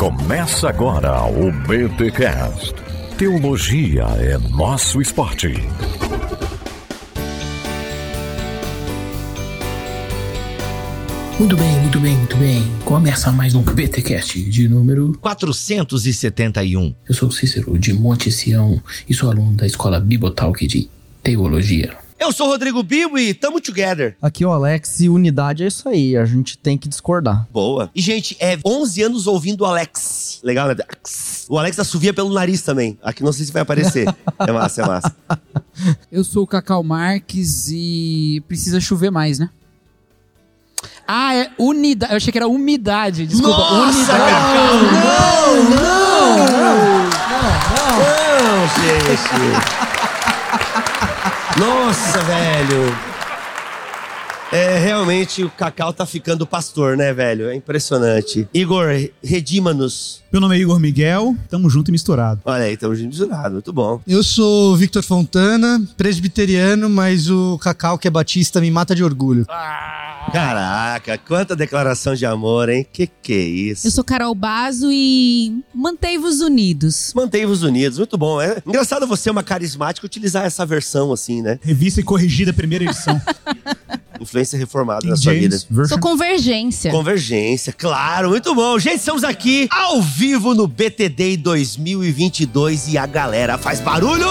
Começa agora o BTCast. Teologia é nosso esporte. Muito bem, muito bem, muito bem. Começa mais um BTcast de número 471. Eu sou o Cícero de Monte Sião e sou aluno da Escola Bibotalk de Teologia. Eu sou o Rodrigo Bibo e tamo together. Aqui é o Alex e unidade é isso aí, a gente tem que discordar. Boa. E, gente, é 11 anos ouvindo o Alex. Legal, né? O Alex assovia pelo nariz também. Aqui não sei se vai aparecer. É massa, é massa. Eu sou o Cacau Marques e precisa chover mais, né? Ah, é unidade. Eu achei que era umidade. Desculpa, Nossa, unidade. Cacau! Não, não, não, não, gente. Nossa, velho. É, realmente o Cacau tá ficando pastor, né, velho? É impressionante. Igor, redima-nos. Meu nome é Igor Miguel, tamo junto e misturado. Olha aí, estamos misurados, muito bom. Eu sou Victor Fontana, presbiteriano, mas o Cacau, que é batista, me mata de orgulho. Caraca, quanta declaração de amor, hein? Que que é isso? Eu sou Carol Bazo e mantei-vos unidos. Mantém-vos unidos, muito bom. É engraçado você, uma carismática, utilizar essa versão assim, né? Revista e corrigida, primeira edição. Influência reformada na sua vida. Version. Sou convergência. Convergência, claro, muito bom. Gente, estamos aqui ao vivo no BTD 2022 e a galera faz barulho!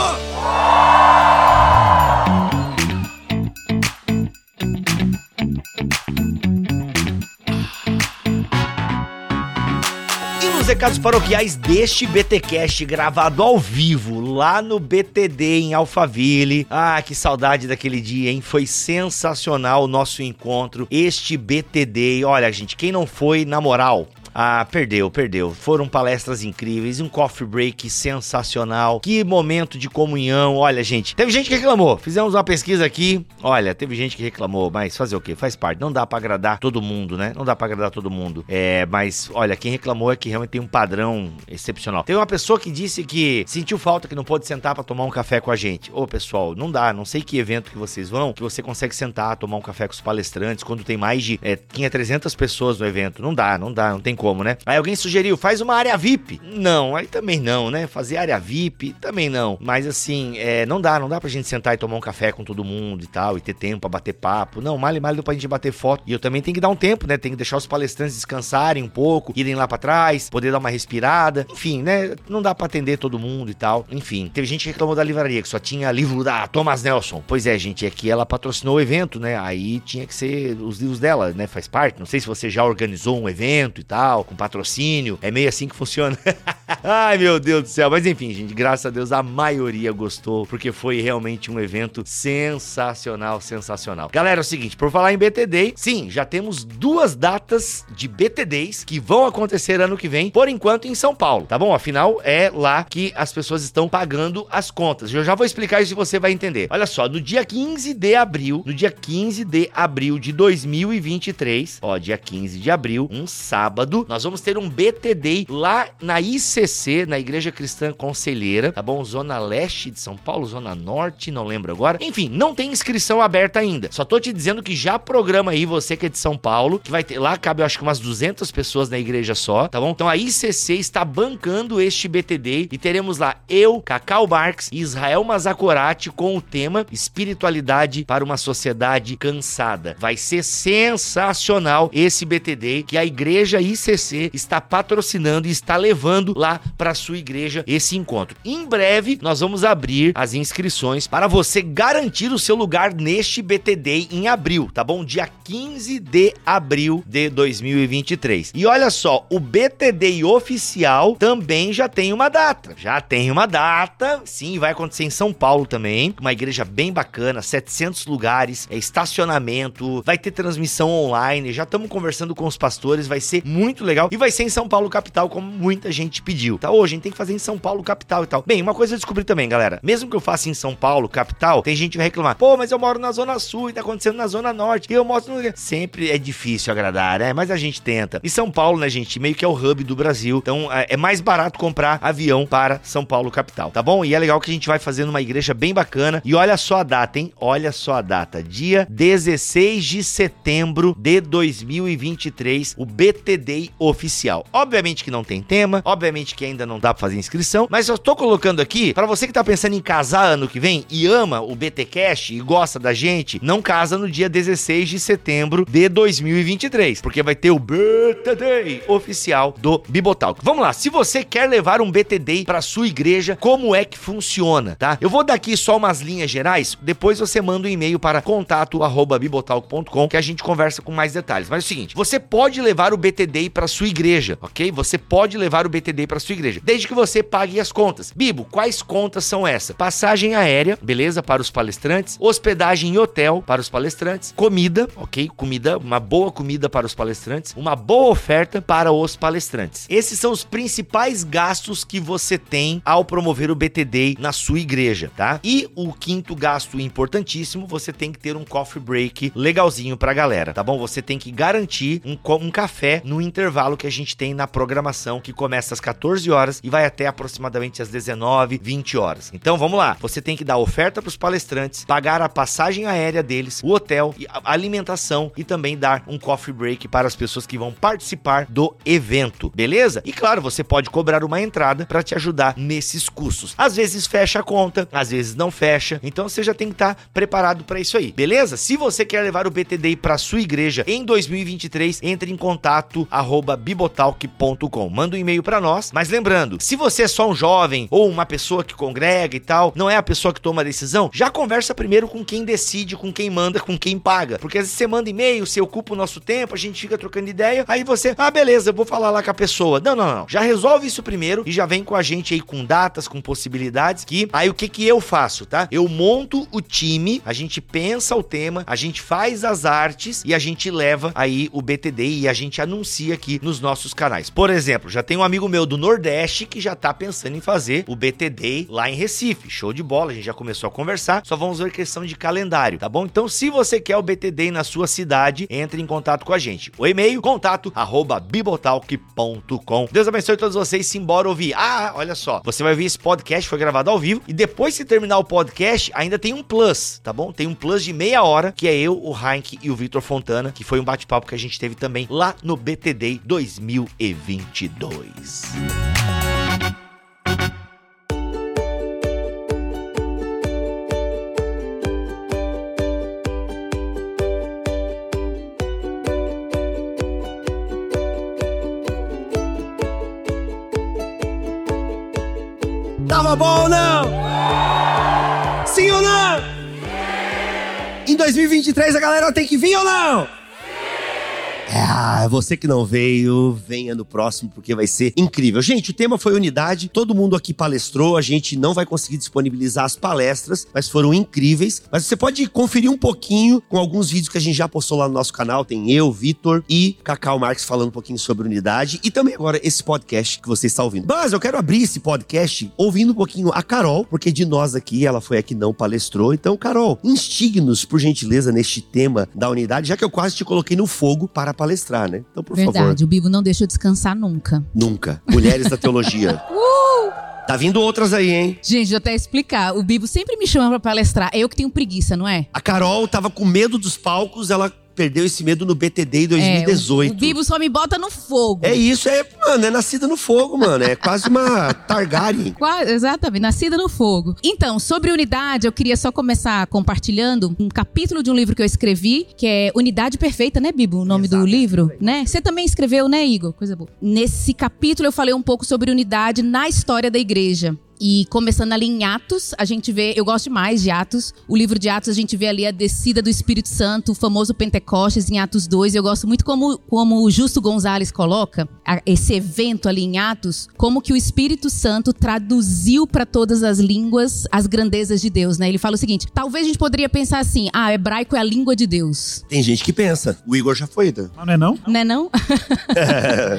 Recados paroquiais deste BTcast gravado ao vivo lá no BTD em Alphaville. Ah, que saudade daquele dia, hein? Foi sensacional o nosso encontro, este BTD. Olha, gente, quem não foi, na moral, ah, perdeu, perdeu. Foram palestras incríveis, um coffee break sensacional. Que momento de comunhão. Olha, gente, teve gente que reclamou. Fizemos uma pesquisa aqui. Olha, teve gente que reclamou, mas fazer o quê? Faz parte. Não dá pra agradar todo mundo, né? Não dá pra agradar todo mundo. É, mas olha, quem reclamou é que realmente tem um padrão excepcional. Teve uma pessoa que disse que sentiu falta que não pôde sentar pra tomar um café com a gente. Ô, pessoal, não dá. Não sei que evento que vocês vão, que você consegue sentar, tomar um café com os palestrantes quando tem mais de é, tinha 300 pessoas no evento. Não dá, não dá, não tem como, né? Aí alguém sugeriu, faz uma área VIP. Não, aí também não, né? Fazer área VIP também não. Mas assim, é, não dá, não dá pra gente sentar e tomar um café com todo mundo e tal, e ter tempo pra bater papo. Não, mal e mal deu pra gente bater foto. E eu também tenho que dar um tempo, né? Tem que deixar os palestrantes descansarem um pouco, irem lá pra trás, poder dar uma respirada. Enfim, né? Não dá pra atender todo mundo e tal. Enfim, teve gente que reclamou da livraria, que só tinha livro da Thomas Nelson. Pois é, gente, é que ela patrocinou o evento, né? Aí tinha que ser os livros dela, né? Faz parte. Não sei se você já organizou um evento e tal, com patrocínio. É meio assim que funciona. Ai, meu Deus do céu. Mas enfim, gente, graças a Deus a maioria gostou, porque foi realmente um evento sensacional, sensacional. Galera, é o seguinte, por falar em BTD, sim, já temos duas datas de BTDs que vão acontecer ano que vem, por enquanto em São Paulo, tá bom? Afinal, é lá que as pessoas estão pagando as contas. Eu já vou explicar isso e você vai entender. Olha só, no dia 15 de abril, no dia 15 de abril de 2023, ó, dia 15 de abril, um sábado, nós vamos ter um BTD lá na ICC, na Igreja Cristã Conselheira, tá bom? Zona Leste de São Paulo, Zona Norte, não lembro agora. Enfim, não tem inscrição aberta ainda. Só tô te dizendo que já programa aí você que é de São Paulo, que vai ter lá cabe eu acho que umas 200 pessoas na igreja só, tá bom? Então a ICC está bancando este BTD e teremos lá eu, Cacau Marx e Israel Mazakorati com o tema Espiritualidade para uma sociedade cansada. Vai ser sensacional esse BTD que a igreja ICC está patrocinando e está levando lá para sua igreja esse encontro. Em breve nós vamos abrir as inscrições para você garantir o seu lugar neste BTD em abril, tá bom? Dia 15 de abril de 2023. E olha só, o BTD oficial também já tem uma data. Já tem uma data, sim, vai acontecer em São Paulo também, uma igreja bem bacana, 700 lugares, é estacionamento, vai ter transmissão online, já estamos conversando com os pastores, vai ser muito legal e vai ser em São Paulo capital, como muita gente pediu. Tá, hoje a gente tem que fazer em São Paulo capital e tal. Bem, uma coisa eu descobri também, galera, mesmo que eu faça em São Paulo capital, tem gente que vai reclamar, pô, mas eu moro na zona sul e tá acontecendo na zona norte, e eu mostro no... Sempre é difícil agradar, né? Mas a gente tenta. E São Paulo, né, gente, meio que é o hub do Brasil, então é é mais barato comprar avião para São Paulo capital, tá bom? E é legal que a gente vai fazer numa igreja bem bacana. E olha só a data, hein? Olha só a data. Dia 16 de setembro de 2023, o BTD Oficial. Obviamente que não tem tema, obviamente que ainda não dá pra fazer inscrição, mas eu tô colocando aqui para você que tá pensando em casar ano que vem e ama o BT Cash e gosta da gente, não casa no dia 16 de setembro de 2023, porque vai ter o BTD oficial do Bibotalk. Vamos lá, se você quer levar um BTD para sua igreja, como é que funciona, tá? Eu vou dar aqui só umas linhas gerais, depois você manda um e-mail para contato@bibotalk.com que a gente conversa com mais detalhes. Mas é o seguinte, você pode levar o BTD para sua igreja, OK? Você pode levar o BTD para sua igreja, desde que você pague as contas. Bibo, quais contas são essas? Passagem aérea, beleza, para os palestrantes, hospedagem em hotel para os palestrantes, comida, OK? Comida, uma boa comida para os palestrantes, uma boa oferta para os palestrantes. Esses são os principais gastos que você tem ao promover o BTD na sua igreja, tá? E o quinto gasto importantíssimo, você tem que ter um coffee break legalzinho pra galera, tá bom? Você tem que garantir um, um café no intervalo que a gente tem na programação, que começa às 14 horas e vai até aproximadamente às 19, 20 horas. Então vamos lá, você tem que dar oferta pros palestrantes, pagar a passagem aérea deles, o hotel, a alimentação e também dar um coffee break para as pessoas que vão participar do evento, beleza? E claro, você pode cobrar uma entrada para te ajudar nesses custos. Às vezes fecha a conta, às vezes não fecha, então você já tem que estar preparado para isso aí, beleza? Se você quer levar o BTD para sua igreja em 2023, entre em contato bibotalk.com. Manda um e-mail para nós, mas lembrando, se você é só um jovem ou uma pessoa que congrega e tal, não é a pessoa que toma a decisão, já conversa primeiro com quem decide, com quem manda, com quem paga. Porque às vezes você manda e-mail, você ocupa o nosso tempo, a gente fica trocando ideia, aí você, ah, beleza, eu vou falar lá com a pessoa. Não, não, não. Já resolve isso primeiro e já vem com a gente aí com datas, com possibilidades, que aí o que que eu faço, tá? Eu monto o time, a gente pensa o tema, a gente faz as artes e a gente leva aí o BTD e a gente anuncia aqui nos nossos canais. Por exemplo, já tem um amigo meu do Nordeste que já tá pensando em fazer o BTD lá em Recife. Show de bola, a gente já começou a conversar, só vamos ver questão de calendário, tá bom? Então, se você quer o BTD na sua cidade, entre em contato com a gente. O e-mail, contato, arroba bibotalk.com. Deus abençoe todos vocês, simbora ouvir. Ah, olha só, você vai ouvir esse podcast, foi gravado ao vivo, e depois que terminar o podcast, ainda tem um plus, tá bom? Tem um plus de meia hora, que é eu, o Heinck e o Vitor Fontana, que foi um bate-papo que a gente teve também lá no BTD 2022. Tava bom ou não? Sim ou não? Em 2023 a galera tem que vir ou não? Ah, você que não veio, venha no próximo porque vai ser incrível. Gente, o tema foi unidade, todo mundo aqui palestrou, a gente não vai conseguir disponibilizar as palestras, mas foram incríveis. Mas você pode conferir um pouquinho com alguns vídeos que a gente já postou lá no nosso canal, tem eu, Vitor e Cacau Marques falando um pouquinho sobre unidade e também agora esse podcast que você está ouvindo. Mas eu quero abrir esse podcast ouvindo um pouquinho a Carol, porque de nós aqui ela foi a que não palestrou. Então, Carol, instigue-nos por gentileza neste tema da unidade, já que eu quase te coloquei no fogo para palestrar, né? Então, por favor. Verdade, o Bibo não deixa eu descansar nunca. Nunca. Mulheres da teologia. Tá vindo outras aí, hein? Gente, eu até explicar. O Bibo sempre me chama pra palestrar. É eu que tenho preguiça, não é? A Carol tava com medo dos palcos, ela perdeu esse medo no BTD em É, 2018. o, o Bibo só me bota no fogo. É isso, é, mano, é nascida no fogo, mano. É quase uma Targaryen. Quase, exatamente, nascida no fogo. Então, sobre unidade, eu queria só começar compartilhando um capítulo de um livro que eu escrevi, que é Unidade Perfeita, né, Bibo? O nome do livro, né? Você também escreveu, né, Igor? Coisa boa. Nesse capítulo eu falei um pouco sobre unidade na história da igreja. E começando ali em Atos, a gente vê, eu gosto demais de Atos. O livro de Atos, a gente vê ali a descida do Espírito Santo, o famoso Pentecostes em Atos 2. Eu gosto muito como, como o Justo Gonzalez coloca a- esse evento ali em Atos, como que o Espírito Santo traduziu para todas as línguas as grandezas de Deus, né? Ele fala o seguinte: talvez a gente poderia pensar assim: ah, hebraico é a língua de Deus. Tem gente que pensa. O Igor já foi, né? Não, não é não? Né não?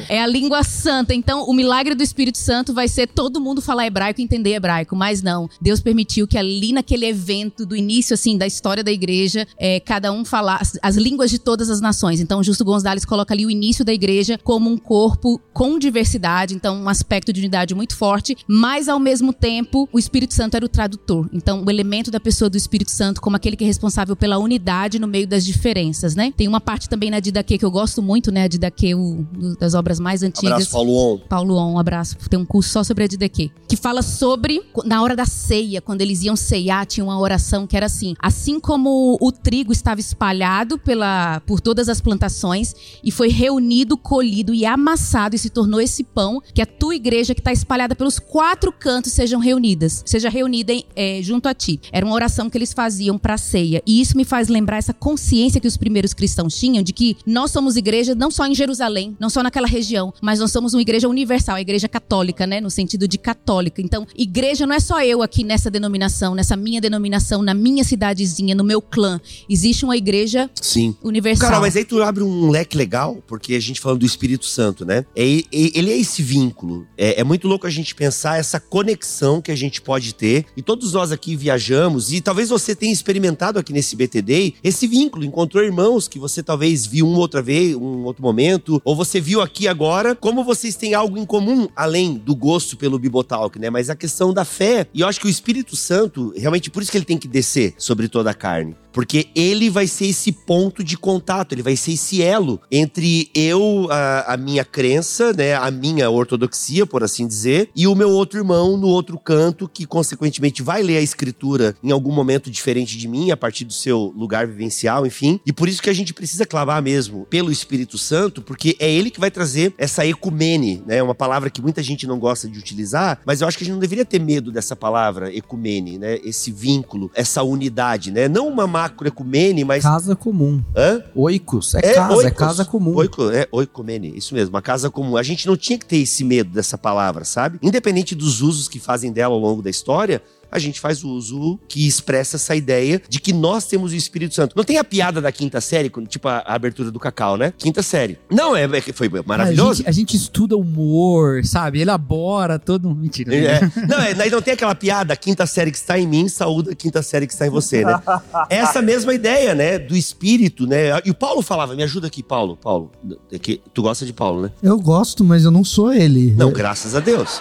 é a língua santa. Então, o milagre do Espírito Santo vai ser todo mundo falar hebraico em entender hebraico, mas não. Deus permitiu que ali naquele evento do início, assim, da história da igreja, é, cada um falasse as línguas de todas as nações. Então, Justo Gonzalez coloca ali o início da igreja como um corpo com diversidade, então um aspecto de unidade muito forte, mas ao mesmo tempo o Espírito Santo era o tradutor. Então, o elemento da pessoa do Espírito Santo como aquele que é responsável pela unidade no meio das diferenças, né? Tem uma parte também na Didaquê que eu gosto muito, né? A Didaquê, o, das obras mais antigas. Abraço, Paulo On. Paulo On, um abraço. Tem um curso só sobre a Didaquê. Que fala sobre, na hora da ceia, quando eles iam ceiar, tinha uma oração que era assim. Assim como o trigo estava espalhado pela, por todas as plantações e foi reunido, colhido e amassado e se tornou esse pão, que a tua igreja que está espalhada pelos quatro cantos sejam reunidas. Seja reunida em, é, junto a ti. Era uma oração que eles faziam para a ceia. E isso me faz lembrar essa consciência que os primeiros cristãos tinham de que nós somos igreja não só em Jerusalém, não só naquela região, mas nós somos uma igreja universal, a igreja católica, né? No sentido de católica. Então, igreja não é só eu aqui nessa denominação, nessa minha denominação, na minha cidadezinha, no meu clã. Existe uma igreja Sim. universal. Cara, mas aí tu abre um leque legal, porque a gente falando do Espírito Santo, né? É, é- ele é esse vínculo. É, é muito louco a gente pensar essa conexão que a gente pode ter. E todos nós aqui viajamos, e talvez você tenha experimentado aqui nesse BTD esse vínculo. Encontrou irmãos que você talvez viu uma outra vez, um outro momento, ou você viu aqui agora. Como vocês têm algo em comum, além do gosto pelo Bibotalk, né? Mas a questão da fé. E eu acho que o Espírito Santo, realmente por isso que ele tem que descer sobre toda a carne. Porque ele vai ser esse ponto de contato, ele vai ser esse elo entre eu, a, a minha crença, né, a minha ortodoxia, por assim dizer, e o meu outro irmão no outro canto, que consequentemente vai ler a escritura em algum momento diferente de mim, a partir do seu lugar vivencial, enfim. E por isso que a gente precisa clavar mesmo pelo Espírito Santo, porque é ele que vai trazer essa ecumene, né, uma palavra que muita gente não gosta de utilizar, mas eu acho que a gente não deveria ter medo dessa palavra ecumene, né, esse vínculo, essa unidade, né, não uma macroecumene, mas Casa comum. Hã? Oicos. É, casa, é casa comum. Oico, é, oicomene, isso mesmo, uma casa comum. A gente não tinha que ter esse medo dessa palavra, sabe? Independente dos usos que fazem dela ao longo da história, a gente faz o uso que expressa essa ideia de que nós temos o Espírito Santo. Não tem a piada da quinta série, tipo a, a abertura do Cacau, né? Quinta série. Não, é, é que foi A maravilhoso. gente, a gente estuda humor, sabe? Elabora todo. Mentira. É. Não, é, daí não tem aquela piada, a quinta série que está em mim, saúde a quinta série que está em você, né? Essa mesma ideia, né? Do espírito, né? E o Paulo falava, me ajuda aqui, Paulo. Paulo, é que tu gosta de Paulo, né? Eu gosto, mas eu não sou ele. Não, graças a Deus.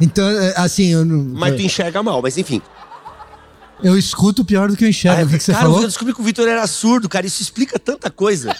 Então, é, assim, eu, não- Mas tu enxerga mal, mas enfim. eu escuto pior do que eu enxergo. Ah, o que, que você cara, falou? eu descobri que o Vitor era surdo, cara. Isso explica tanta coisa.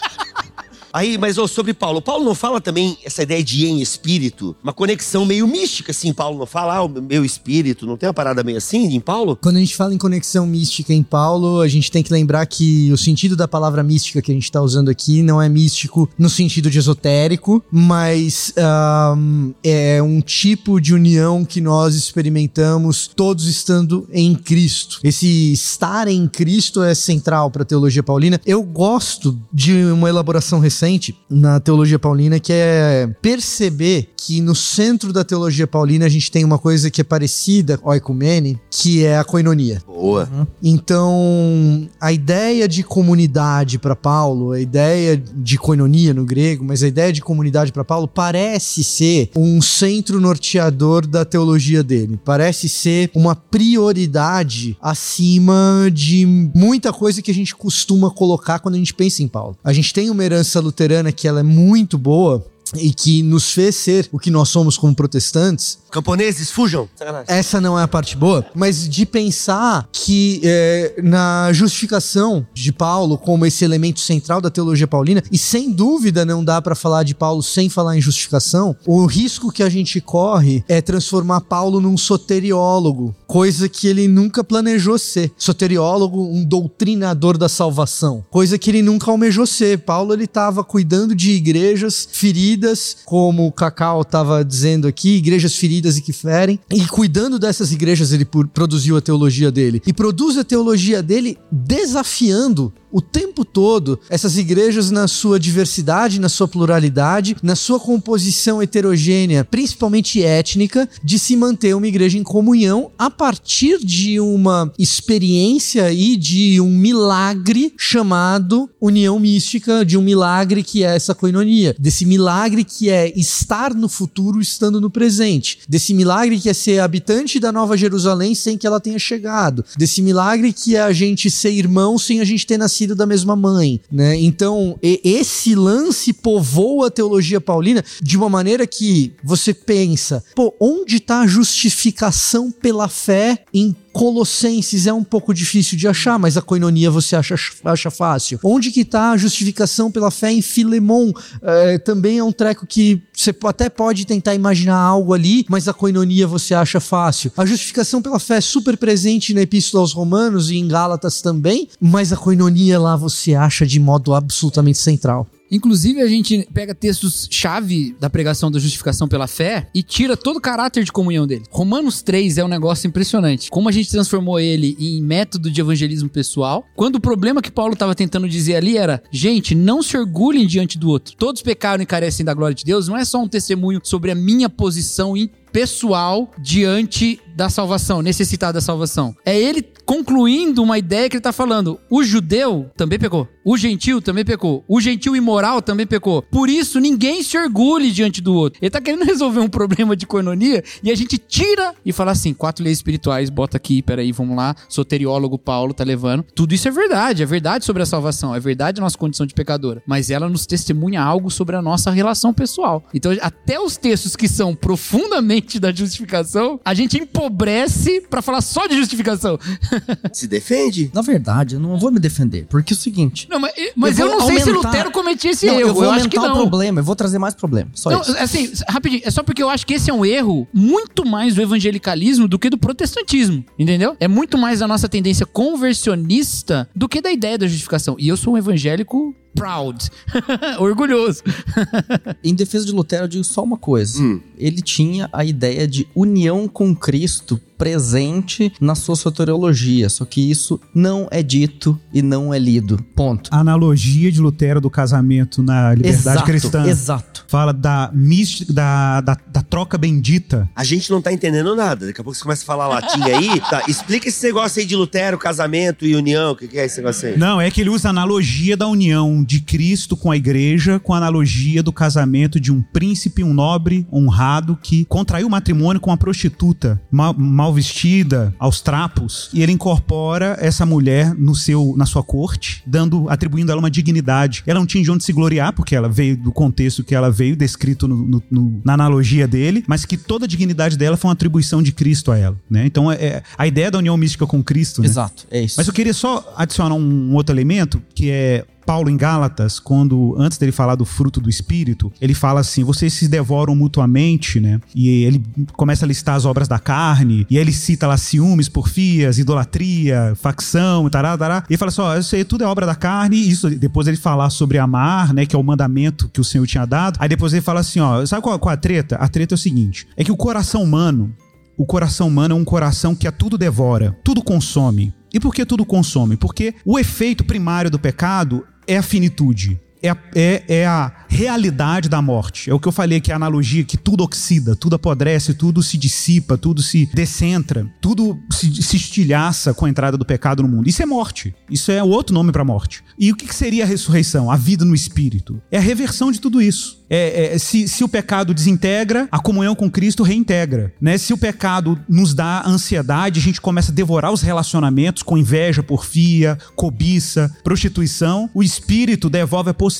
Aí, mas ô, sobre Paulo. Paulo não fala também essa ideia de em espírito? Uma conexão meio mística, assim. Paulo não fala, ah, o meu espírito. Não tem uma parada meio assim em Paulo? Quando a gente fala em conexão mística em Paulo, a gente tem que lembrar que o sentido da palavra mística que a gente está usando aqui não é místico no sentido de esotérico, mas ahm, é um tipo de união que nós experimentamos todos estando em Cristo. Esse estar em Cristo é central para a teologia paulina. Eu gosto de uma elaboração recente na teologia paulina que é perceber que no centro da teologia paulina a gente tem uma coisa que é parecida ao ecumene, que é a coinonia. Boa. Então, a ideia de comunidade para Paulo, a ideia de koinonia no grego, mas a ideia de comunidade para Paulo parece ser um centro norteador da teologia dele. Parece ser uma prioridade acima de muita coisa que a gente costuma colocar quando a gente pensa em Paulo. A gente tem uma herança luterana que ela é muito boa, e que nos fez ser o que nós somos como protestantes, Camponeses, fujam. Essa não é a parte boa, mas de pensar que é, na justificação de Paulo como esse elemento central da teologia paulina, e sem dúvida não dá pra falar de Paulo sem falar em justificação, o risco que a gente corre é transformar Paulo num soteriólogo, coisa que ele nunca planejou ser. Soteriólogo, um doutrinador da salvação, coisa que ele nunca almejou ser. Paulo ele estava cuidando de igrejas feridas, como o Cacau estava dizendo aqui, igrejas feridas e que ferem, e cuidando dessas igrejas ele produziu a teologia dele. E produz a teologia dele desafiando o tempo todo essas igrejas na sua diversidade, na sua pluralidade, na sua composição heterogênea, principalmente étnica, de se manter uma igreja em comunhão a partir de uma experiência e de um milagre chamado união mística, de um milagre que é essa coinonia, desse milagre milagre que é estar no futuro estando no presente, desse milagre que é ser habitante da Nova Jerusalém sem que ela tenha chegado, desse milagre que é a gente ser irmão sem a gente ter nascido da mesma mãe, né? Então, esse lance povoa a teologia paulina de uma maneira que você pensa, pô, onde está a justificação pela fé em Colossenses é um pouco difícil de achar, mas a coinonia você acha, acha fácil. Onde que tá a justificação pela fé em Filemon? É, também é um treco que você até pode tentar imaginar algo ali, mas a coinonia você acha fácil. A justificação pela fé é super presente na Epístola aos Romanos e em Gálatas também, mas a coinonia lá você acha de modo absolutamente central. Inclusive, a gente pega textos-chave da pregação da justificação pela fé e tira todo o caráter de comunhão dele. Romanos 3 é um negócio impressionante. Como a gente transformou ele em método de evangelismo pessoal, quando o problema que Paulo estava tentando dizer ali era: gente, não se orgulhem diante do outro. Todos pecaram e carecem da glória de Deus, não é só um testemunho sobre a minha posição pessoal diante da salvação, necessitar da salvação. É ele concluindo uma ideia que ele está falando. O judeu também pecou. O gentil também pecou. O gentil imoral também pecou. Por isso, ninguém se orgulhe diante do outro. Ele está querendo resolver um problema de coinonia e a gente tira e fala assim: quatro leis espirituais, bota aqui, peraí, vamos lá. Soteriólogo Paulo tá levando. Tudo isso é verdade. É verdade sobre a salvação. É verdade a nossa condição de pecadora. Mas ela nos testemunha algo sobre a nossa relação pessoal. Então, até os textos que são profundamente da justificação, a gente empobrece para falar só de justificação. Se defende? Na verdade, eu não vou me defender, porque é o seguinte. Não, mas mas eu, vou não sei se aumentar- Lutero cometia esse Não, erro. eu vou acho que aumentar não. o problema, eu vou trazer mais problema. Só Não, isso. assim, rapidinho, é só porque eu acho que esse é um erro muito mais do evangelicalismo do que do protestantismo, entendeu? É muito mais da nossa tendência conversionista do que da ideia da justificação. E eu sou um evangélico proud, orgulhoso. Em defesa de Lutero, eu digo só uma coisa. Ele tinha a ideia de união com Cristo presente na sua soteriologia, só que isso não é dito e não é lido. Ponto. A analogia de Lutero do casamento na liberdade Exato, cristã. exato. Fala da mística, da, da, da troca bendita. A gente não tá entendendo nada. Daqui a pouco você começa a falar latim aí. Tá, explica esse negócio aí de Lutero, casamento e união. O que, que é esse negócio aí? Não, é que ele usa a analogia da união de Cristo com a igreja, com a analogia do casamento de um príncipe, um nobre honrado que contraiu matrimônio com uma prostituta mal, mal vestida, aos trapos, e ele incorpora essa mulher no seu, na sua corte, dando, atribuindo a ela uma dignidade. Ela não tinha de onde se gloriar, porque ela veio do contexto que ela veio, descrito no- no- no- na analogia dele, mas que toda a dignidade dela foi uma atribuição de Cristo a ela. Né? Então, é, é a ideia da união mística com Cristo. né? Exato, é isso. Mas eu queria só adicionar um outro elemento, que é Paulo em Gálatas, quando antes dele falar do fruto do espírito, ele fala assim: vocês se devoram mutuamente, né? E ele começa a listar as obras da carne, e aí ele cita lá ciúmes, porfias, idolatria, facção, tará, tará. E ele fala assim: ó, isso aí tudo é obra da carne, e isso depois ele falar sobre amar, né? Que é o mandamento que o Senhor tinha dado. Aí depois ele fala assim: ó, sabe qual, qual a treta? A treta é o seguinte: é que o coração humano o coração humano é um coração que a tudo devora, tudo consome. E por que tudo consome? Porque o efeito primário do pecado é a finitude. É a, é, é a realidade da morte. É o que eu falei que é a analogia que tudo oxida, tudo apodrece, tudo se dissipa, tudo se descentra, tudo se, se estilhaça com a entrada do pecado no mundo. Isso é morte. Isso é outro nome para morte. E o que que seria a ressurreição? A vida no espírito. É a reversão de tudo isso. É, é, se, se o pecado desintegra, a comunhão com Cristo reintegra. Né? Se o pecado nos dá ansiedade, a gente começa a devorar os relacionamentos com inveja, porfia, cobiça, prostituição. O Espírito devolve a possibilidade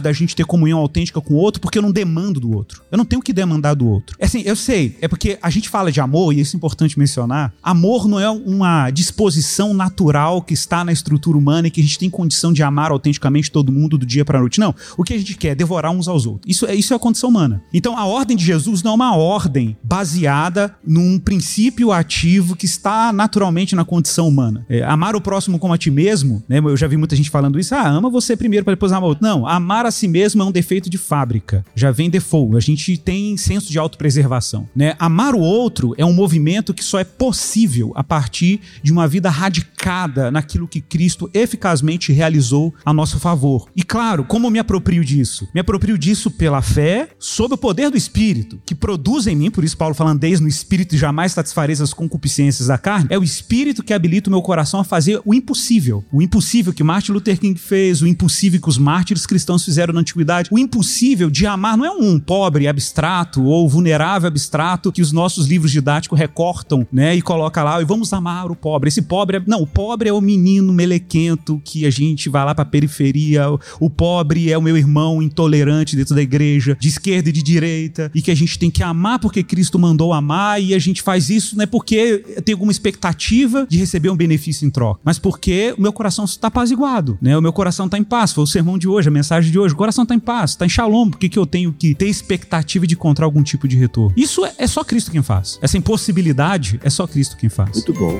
da gente ter comunhão autêntica com o outro, porque eu não demando do outro. Eu não tenho que demandar do outro. É assim, eu sei, é porque a gente fala de amor, e isso é importante mencionar. Amor não é uma disposição natural que está na estrutura humana e que a gente tem condição de amar autenticamente todo mundo do dia para noite. Não. O que a gente quer é devorar uns aos outros. Isso é, isso é a condição humana. Então a ordem de Jesus não é uma ordem baseada num princípio ativo que está naturalmente na condição humana. É, amar o próximo como a ti mesmo, né? Eu já vi muita gente falando isso. Ah, ama você primeiro para depois amar o outro. Não, amar a si mesmo é um defeito de fábrica. Já vem default. A gente tem senso de autopreservação, né? Amar o outro é um movimento que só é possível a partir de uma vida radicada naquilo que Cristo eficazmente realizou a nosso favor. E claro, como me aproprio disso? Me aproprio disso pela fé, sob o poder do Espírito, que produz em mim, por isso Paulo falando, "Eis no Espírito jamais satisfareis as concupiscências da carne, é o Espírito que habilita o meu coração a fazer o impossível. O impossível que Martin Luther King fez, o impossível que os mártires mártires cristãos fizeram na antiguidade. O impossível de amar não é um pobre abstrato ou vulnerável abstrato que os nossos livros didáticos recortam, né, e coloca lá, e vamos amar o pobre. Esse pobre é, não, o pobre é o menino melequento que a gente vai lá pra periferia, o, o pobre é o meu irmão intolerante dentro da igreja, de esquerda e de direita, e que a gente tem que amar porque Cristo mandou amar, e a gente faz isso não é porque tem alguma expectativa de receber um benefício em troca, mas porque o meu coração está apaziguado, né? O meu coração está em paz. Foi o sermão de hoje, a mensagem de hoje. O coração está em paz, está em shalom. Por que, que eu tenho que ter expectativa de encontrar algum tipo de retorno? Isso é, é só Cristo quem faz. Essa impossibilidade é só Cristo quem faz. Muito bom.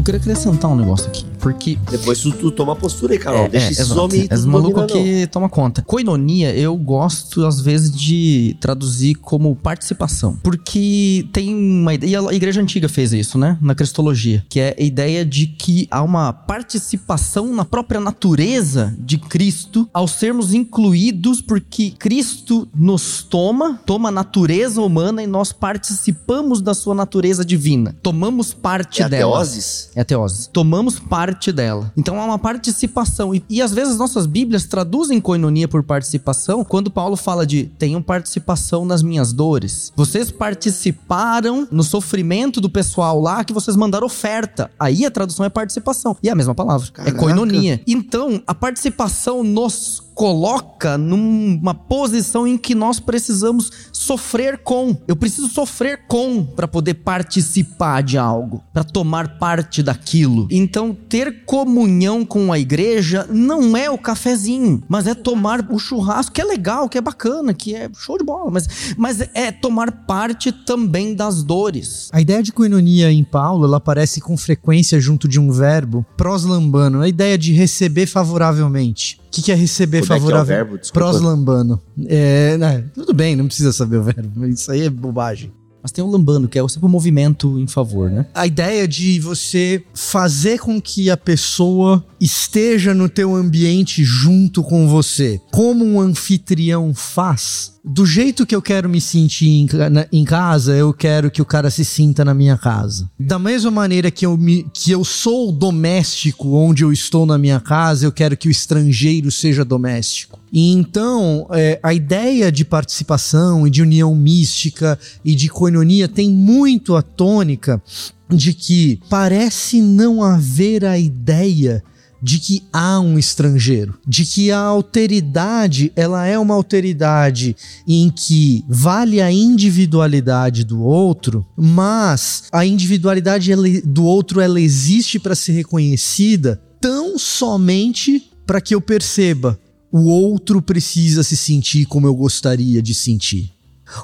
Eu queria acrescentar um negócio aqui, porque Depois tu, tu toma postura aí, Carol. É, Deixa é, esses homens. Dominar, não. aqui toma conta. Coinonia, eu gosto, às vezes, de traduzir como participação. Porque tem uma ideia. E a igreja antiga fez isso, né? Na cristologia. Que é a ideia de que há uma participação na própria natureza de Cristo ao sermos incluídos, porque Cristo nos toma, toma a natureza humana e nós participamos da sua natureza divina. Tomamos parte É a dela. teoses? É a teose. Tomamos parte dela. Então há uma participação. E, e às vezes nossas Bíblias traduzem coinonia por participação quando Paulo fala de tenham participação nas minhas dores. Vocês participaram no sofrimento do pessoal lá que vocês mandaram oferta. Aí a tradução é participação. E é a mesma palavra. É Caraca. coinonia. Então a participação nos coloca numa posição em que nós precisamos sofrer com. Eu preciso sofrer com para poder participar de algo, para tomar parte daquilo. Então, ter comunhão com a igreja não é o cafezinho, mas é tomar o churrasco, que é legal, que é bacana, que é show de bola, mas, mas é tomar parte também das dores. A ideia de coinonia em Paulo, ela aparece com frequência junto de um verbo proslambano, a ideia de receber favoravelmente. O que, que é receber é é o favorável? verbo? Desculpa. proslambano. É, né, tudo bem, não precisa saber o verbo, isso aí é bobagem. Mas tem o lambano, que é sempre o movimento em favor, né? A ideia de você fazer com que a pessoa esteja no teu ambiente junto com você, como um anfitrião faz. Do jeito que eu quero me sentir em, na- em casa, eu quero que o cara se sinta na minha casa. Da mesma maneira que eu, me, que eu sou doméstico onde eu estou na minha casa, eu quero que o estrangeiro seja doméstico. E então, é, a ideia de participação e de união mística e de coinonia tem muito a tônica de que parece não haver a ideia de que há um estrangeiro, de que a alteridade, ela é uma alteridade em que vale a individualidade do outro, mas a individualidade do outro ela existe para ser reconhecida tão somente para que eu perceba o outro precisa se sentir como eu gostaria de sentir.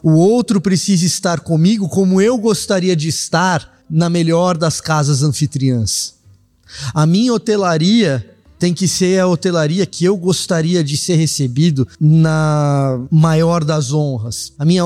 O outro precisa estar comigo como eu gostaria de estar na melhor das casas anfitriãs. A minha hotelaria tem que ser a hotelaria que eu gostaria de ser recebido na maior das honras. A minha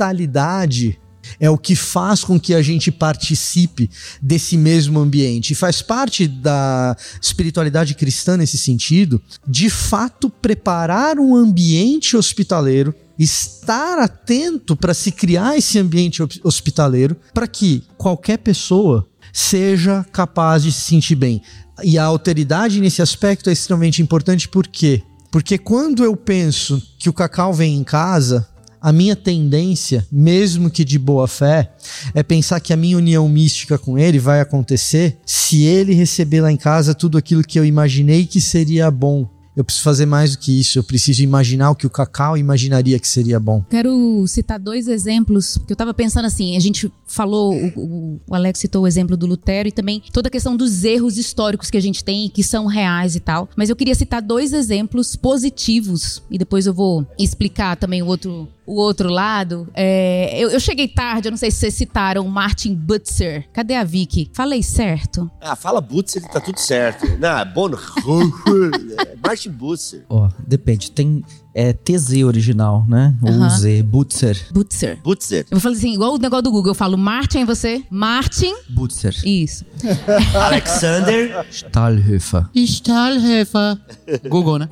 hospitalidade é o que faz com que a gente participe desse mesmo ambiente. E faz parte da espiritualidade cristã nesse sentido, de fato preparar um ambiente hospitaleiro, estar atento para se criar esse ambiente hos- hospitaleiro, para que qualquer pessoa seja capaz de se sentir bem. E a alteridade nesse aspecto é extremamente importante por quê? Porque quando eu penso que o cacau vem em casa, a minha tendência, mesmo que de boa fé, é pensar que a minha união mística com ele vai acontecer se ele receber lá em casa tudo aquilo que eu imaginei que seria bom. Eu preciso fazer mais do que isso, eu preciso imaginar o que o cacau imaginaria que seria bom. Quero citar dois exemplos, porque eu tava pensando assim, a gente falou, o, o- Alex citou o exemplo do Lutero e também toda a questão dos erros históricos que a gente tem que são reais e tal. Mas eu queria citar dois exemplos positivos e depois eu vou explicar também o outro, o outro lado. É, eu, eu cheguei tarde, eu não sei se vocês citaram Martin Butzer. Cadê a Vicky? Falei certo? Ah, fala Butz, ele tá tudo certo. Não, é Bono. Martin Butzer. Ó, depende. Tem, É TZ original, né? Ou. Z, Butzer. Butzer. Butzer. Eu falo assim, igual o negócio do Google. Eu falo Martin, você? Martin. Butzer. Isso. Alexander. Stahlhöfer. Stahlhofer. Google, né?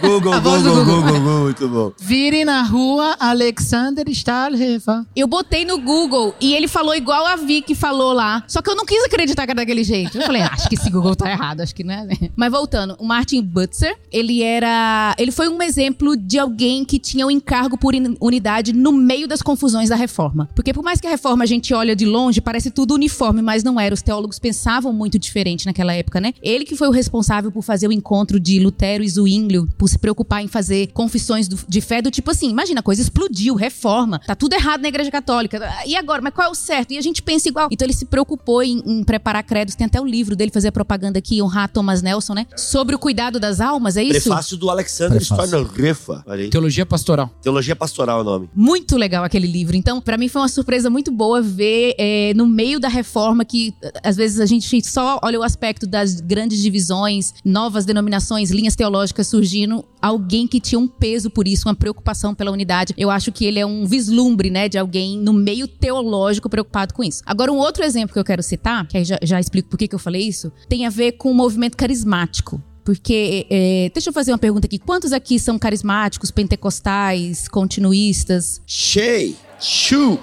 Google, voz do Google, Google. Google, Google, muito bom. Vire na rua Alexander Stahlhofer. Eu botei no Google e ele falou igual a Vicky falou lá. Só que eu não quis acreditar que era daquele jeito. Eu falei, "Ah, acho que esse Google tá errado, acho que não é. Mas voltando, o Martin Butzer, ele era. Ele foi um exemplo de alguém que tinha um encargo por unidade no meio das confusões da reforma. Porque por mais que a reforma a gente olha de longe, parece tudo uniforme, mas não era. Os teólogos pensavam muito diferente naquela época, né? Ele que foi o responsável por fazer o encontro de Lutero e Zwinglio, por se preocupar em fazer confissões do- de fé do tipo assim, imagina, a coisa explodiu, reforma, tá tudo errado na igreja católica. E agora, mas qual é o certo? E a gente pensa igual. Então ele se preocupou em, em preparar credos, tem até o livro dele fazer propaganda aqui, honrar Thomas Nelson, né? Sobre o cuidado das almas, é isso? Prefácio do Alexander Prefácio. Stornrefa. Olha aí. Teologia pastoral. Teologia pastoral é o nome. Muito legal aquele livro. Então, pra mim foi uma surpresa muito boa ver é, no meio da reforma que às vezes a gente só olha o aspecto das grandes divisões, novas denominações, linhas teológicas surgindo, alguém que tinha um peso por isso, uma preocupação pela unidade. Eu acho que ele é um vislumbre, né, de alguém no meio teológico preocupado com isso. Agora, um outro exemplo que eu quero citar, que aí já, já explico por que, que eu falei isso, tem a ver com o movimento carismático. Porque, é, deixa eu fazer uma pergunta aqui. Quantos aqui são carismáticos, pentecostais, continuistas? Shea. Shu.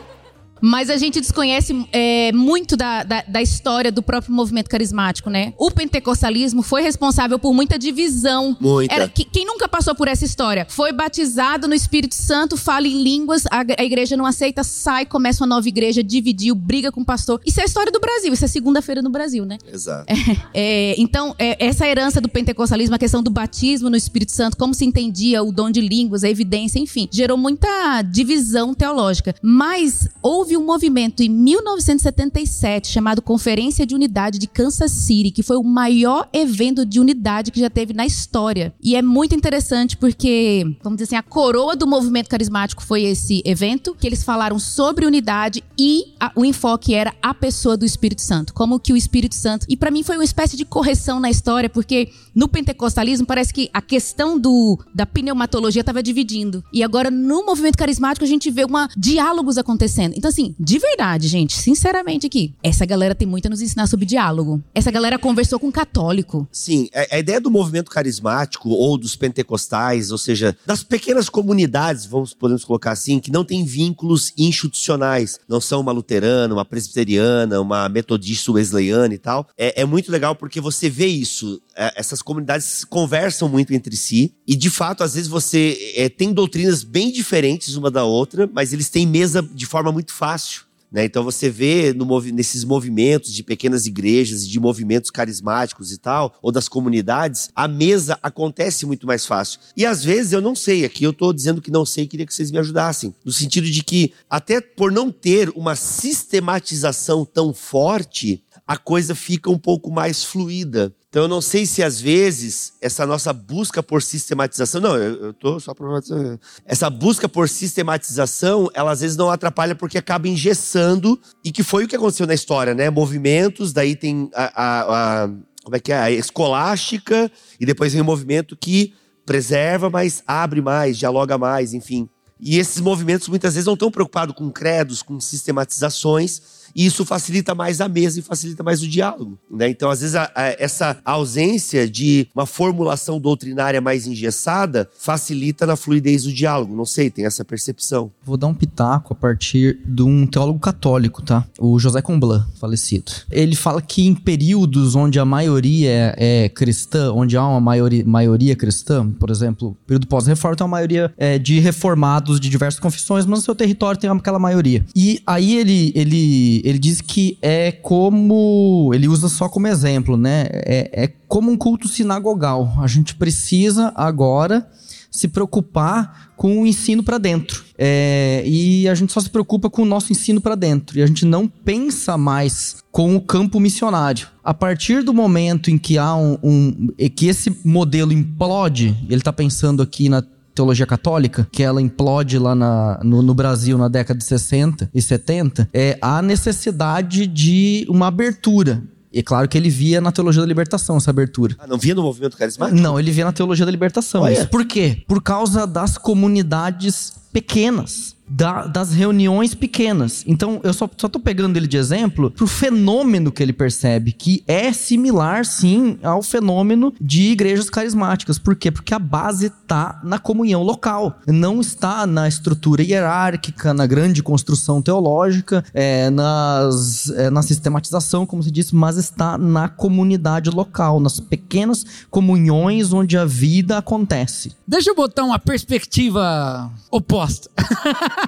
Mas a gente desconhece é, muito da, da, da história do próprio movimento carismático, né? O pentecostalismo foi responsável por muita divisão. Muita. Era- que- quem nunca passou por essa história? Foi batizado no Espírito Santo, fala em línguas, a, a igreja não aceita, sai, começa uma nova igreja, dividiu, briga com o pastor. Isso é a história do Brasil, isso é segunda-feira no Brasil, né? Exato. É, então, é, essa herança do pentecostalismo, a questão do batismo no Espírito Santo, como se entendia o dom de línguas, a evidência, enfim, gerou muita divisão teológica. Mas houve um movimento em 1977 chamado Conferência de Unidade de Kansas City, que foi o maior evento de unidade que já teve na história. E é muito interessante porque, vamos dizer assim, a coroa do movimento carismático foi esse evento, que eles falaram sobre unidade e a- o enfoque era a pessoa do Espírito Santo. Como que o Espírito Santo. E pra mim foi uma espécie de correção na história, porque no pentecostalismo parece que a questão do da pneumatologia estava dividindo. E agora no movimento carismático a gente vê uma diálogos acontecendo. Então assim, de verdade, gente, sinceramente aqui, essa galera tem muito a nos ensinar sobre diálogo. Essa galera conversou com um católico. Sim, a, a ideia do movimento carismático ou dos pentecostais, ou seja, das pequenas comunidades, vamos podemos colocar assim, que não têm vínculos institucionais, não são uma luterana, uma presbiteriana, uma metodista wesleyana e tal. É, é muito legal porque você vê isso. É, essas comunidades conversam muito entre si e, de fato, às vezes você é, tem doutrinas bem diferentes uma da outra, mas eles têm mesa de forma muito fácil. né? Então você vê no nesses movimentos de pequenas igrejas, de movimentos carismáticos e tal, ou das comunidades, a mesa acontece muito mais fácil. E às vezes eu não sei, aqui eu tô dizendo que não sei, queria que vocês me ajudassem. No sentido de que, até por não ter uma sistematização tão forte, a coisa fica um pouco mais fluida. Então eu não sei se às vezes essa nossa busca por sistematização, não, eu, tô só problematizando. Essa busca por sistematização, ela às vezes não atrapalha porque acaba engessando e que foi o que aconteceu na história, né? Movimentos, daí tem a, a- a- como é que é? A escolástica e depois vem o movimento que preserva, mas abre mais, dialoga mais, enfim. E esses movimentos muitas vezes não estão preocupados com credos, com sistematizações, e isso facilita mais a mesa e facilita mais o diálogo. Né? Então, às vezes, a- a- essa ausência de uma formulação doutrinária mais engessada facilita na fluidez do diálogo. Não sei, tem essa percepção. Vou dar um pitaco a partir de um teólogo católico, tá? O José Comblan, falecido. Ele fala que em períodos onde a maioria é, cristã, onde há uma maioria, maioria cristã, por exemplo, período pós-reforma, tem uma maioria é, de reformados de diversas confissões, mas no seu território tem aquela maioria. E aí ele, ele, ele diz que é como. Ele usa só como exemplo, né? É, é como um culto sinagogal. A gente precisa agora se preocupar com o ensino para dentro. É, e a gente só se preocupa com o nosso ensino para dentro. E a gente não pensa mais com o campo missionário. A partir do momento em que há um, um que esse modelo implode, ele está pensando aqui na teologia católica, que ela implode lá na- no, no Brasil na década de 60 e 70, é, há necessidade de uma abertura E claro que ele via na teologia da libertação essa abertura. Ah, não via no movimento carismático? Não, ele via na teologia da libertação. Olha. Por quê? Por causa das comunidades pequenas. Da- das reuniões pequenas. Então, eu só, só tô pegando ele de exemplo pro fenômeno que ele percebe, que é similar, sim, ao fenômeno de igrejas carismáticas. Por quê? Porque a base tá na comunhão local, não está na estrutura hierárquica, na grande construção teológica, é, nas, é, na sistematização, como se disse, mas está na comunidade local, nas pequenas comunhões onde a vida acontece. Deixa eu botar uma perspectiva oposta.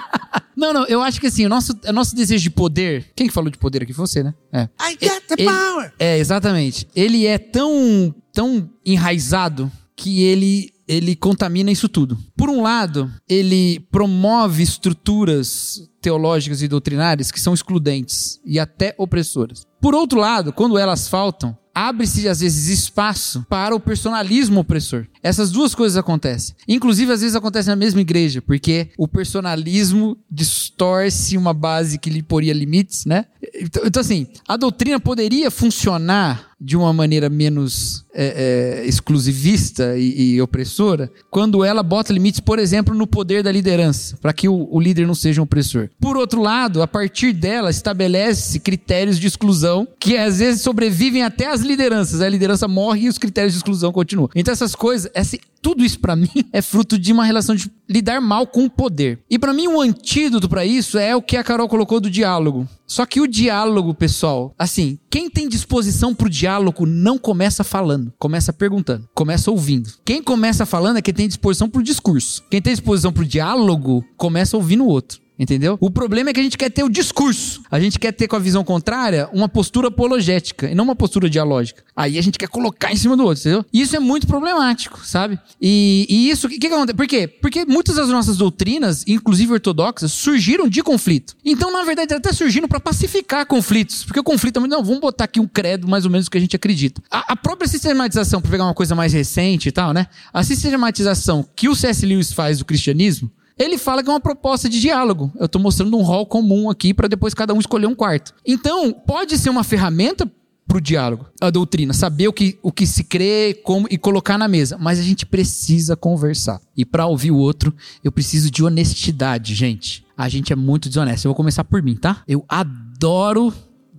não, não, eu acho que assim, o nosso, o nosso desejo de poder. Quem que falou de poder aqui? Foi você, né? É. I got the Ele- power! É, exatamente. Ele é tão, tão enraizado que ele, ele contamina isso tudo. Por um lado, ele promove estruturas teológicas e doutrinárias que são excludentes e até opressoras. Por outro lado, quando elas faltam, abre-se às vezes espaço para o personalismo opressor. Essas duas coisas acontecem. Inclusive, às vezes acontece na mesma igreja, porque o personalismo distorce uma base que lhe poria limites, né? Então, então, assim, a doutrina poderia funcionar de uma maneira menos é, é, exclusivista e, e opressora quando ela bota limites, por exemplo, no poder da liderança, para que o, o líder não seja um opressor. Por outro lado, a partir dela estabelece critérios de exclusão que às vezes sobrevivem até as lideranças. A liderança morre e os critérios de exclusão continuam. Então essas coisas, esse, tudo isso pra mim é fruto de uma relação de lidar mal com o poder. E pra mim o antídoto pra isso é o que a Carol colocou do diálogo. Só que o diálogo, pessoal, assim, quem tem disposição pro diálogo não começa falando, começa perguntando, começa ouvindo. Quem começa falando é quem tem disposição pro discurso. Quem tem disposição pro diálogo começa ouvindo o outro. Entendeu? O problema é que a gente quer ter o discurso. A gente quer ter com a visão contrária uma postura apologética e não uma postura dialógica. Aí a gente quer colocar em cima do outro, entendeu? E isso é muito problemático, sabe? E, e isso, o que, que acontece? Por quê? Porque muitas das nossas doutrinas, inclusive ortodoxas, surgiram de conflito. Então, na verdade, até surgiram para pacificar conflitos. Porque o conflito é muito, não, vamos botar aqui um credo mais ou menos que a gente acredita. A, a própria sistematização, para pegar uma coisa mais recente e tal, né? A sistematização que o C.S. Lewis faz do cristianismo, ele fala que é uma proposta de diálogo. Eu estou mostrando um rol comum aqui para depois cada um escolher um quarto. Então, pode ser uma ferramenta para o diálogo, a doutrina, saber o que, o que se crê como, e colocar na mesa. Mas a gente precisa conversar. E para ouvir o outro, eu preciso de honestidade, gente. A gente é muito desonesto. Eu vou começar por mim, tá? Eu adoro,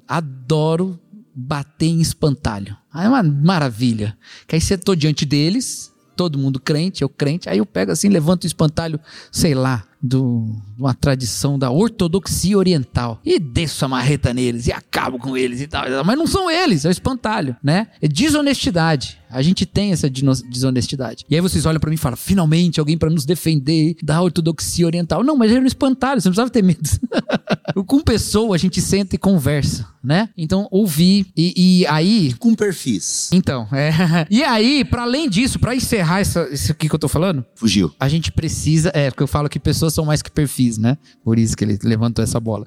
adoro bater em espantalho. Ah, É uma maravilha. Que aí você tô diante deles, todo mundo crente, eu crente, aí eu pego assim, levanto o espantalho, sei lá, de uma tradição da ortodoxia oriental e desço a marreta neles e acabo com eles e tal. Mas não são eles, é o espantalho, né? É desonestidade. A gente tem essa desonestidade. E aí vocês olham pra mim e falam: finalmente alguém pra nos defender da ortodoxia oriental. Não, mas era um espantalho, você não precisava ter medo. com pessoa a gente senta e conversa, né? Então ouvir e, e aí Com perfis. então, é. E aí, pra além disso, pra encerrar essa, isso aqui que eu tô falando, Fugiu. a gente precisa. É, porque eu falo que pessoas são mais que perfis, né? Por isso que ele levantou essa bola.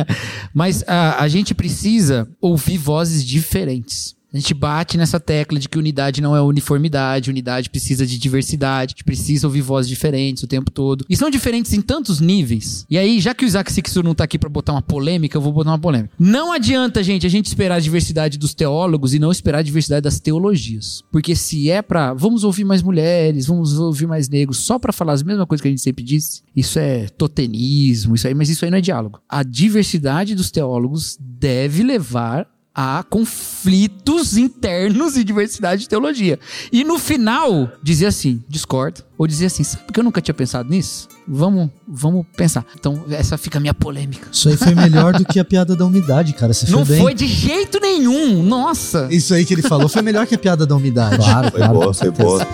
Mas a, a gente precisa ouvir vozes diferentes. A gente bate nessa tecla de que unidade não é uniformidade, unidade precisa de diversidade, a gente precisa ouvir vozes diferentes o tempo todo. E são diferentes em tantos níveis. E aí, já que o Isaac Sixur não tá aqui pra botar uma polêmica, eu vou botar uma polêmica. Não adianta, gente, a gente esperar a diversidade dos teólogos e não esperar a diversidade das teologias. Porque se é pra vamos ouvir mais mulheres, vamos ouvir mais negros, só pra falar as mesmas coisas que a gente sempre disse, isso é totenismo, isso aí, mas isso aí não é diálogo. A diversidade dos teólogos deve levar a conflitos internos e diversidade de teologia. E no final, dizer assim, discordo. Ou dizer assim, sabe que eu nunca tinha pensado nisso? Vamos, vamos pensar. Então, essa fica a minha polêmica. Isso aí foi melhor do que a piada da umidade, cara. Você Não foi bem. foi de jeito nenhum, nossa. Isso aí que ele falou foi melhor que a piada da umidade. Claro, Foi claro. boa, foi boa.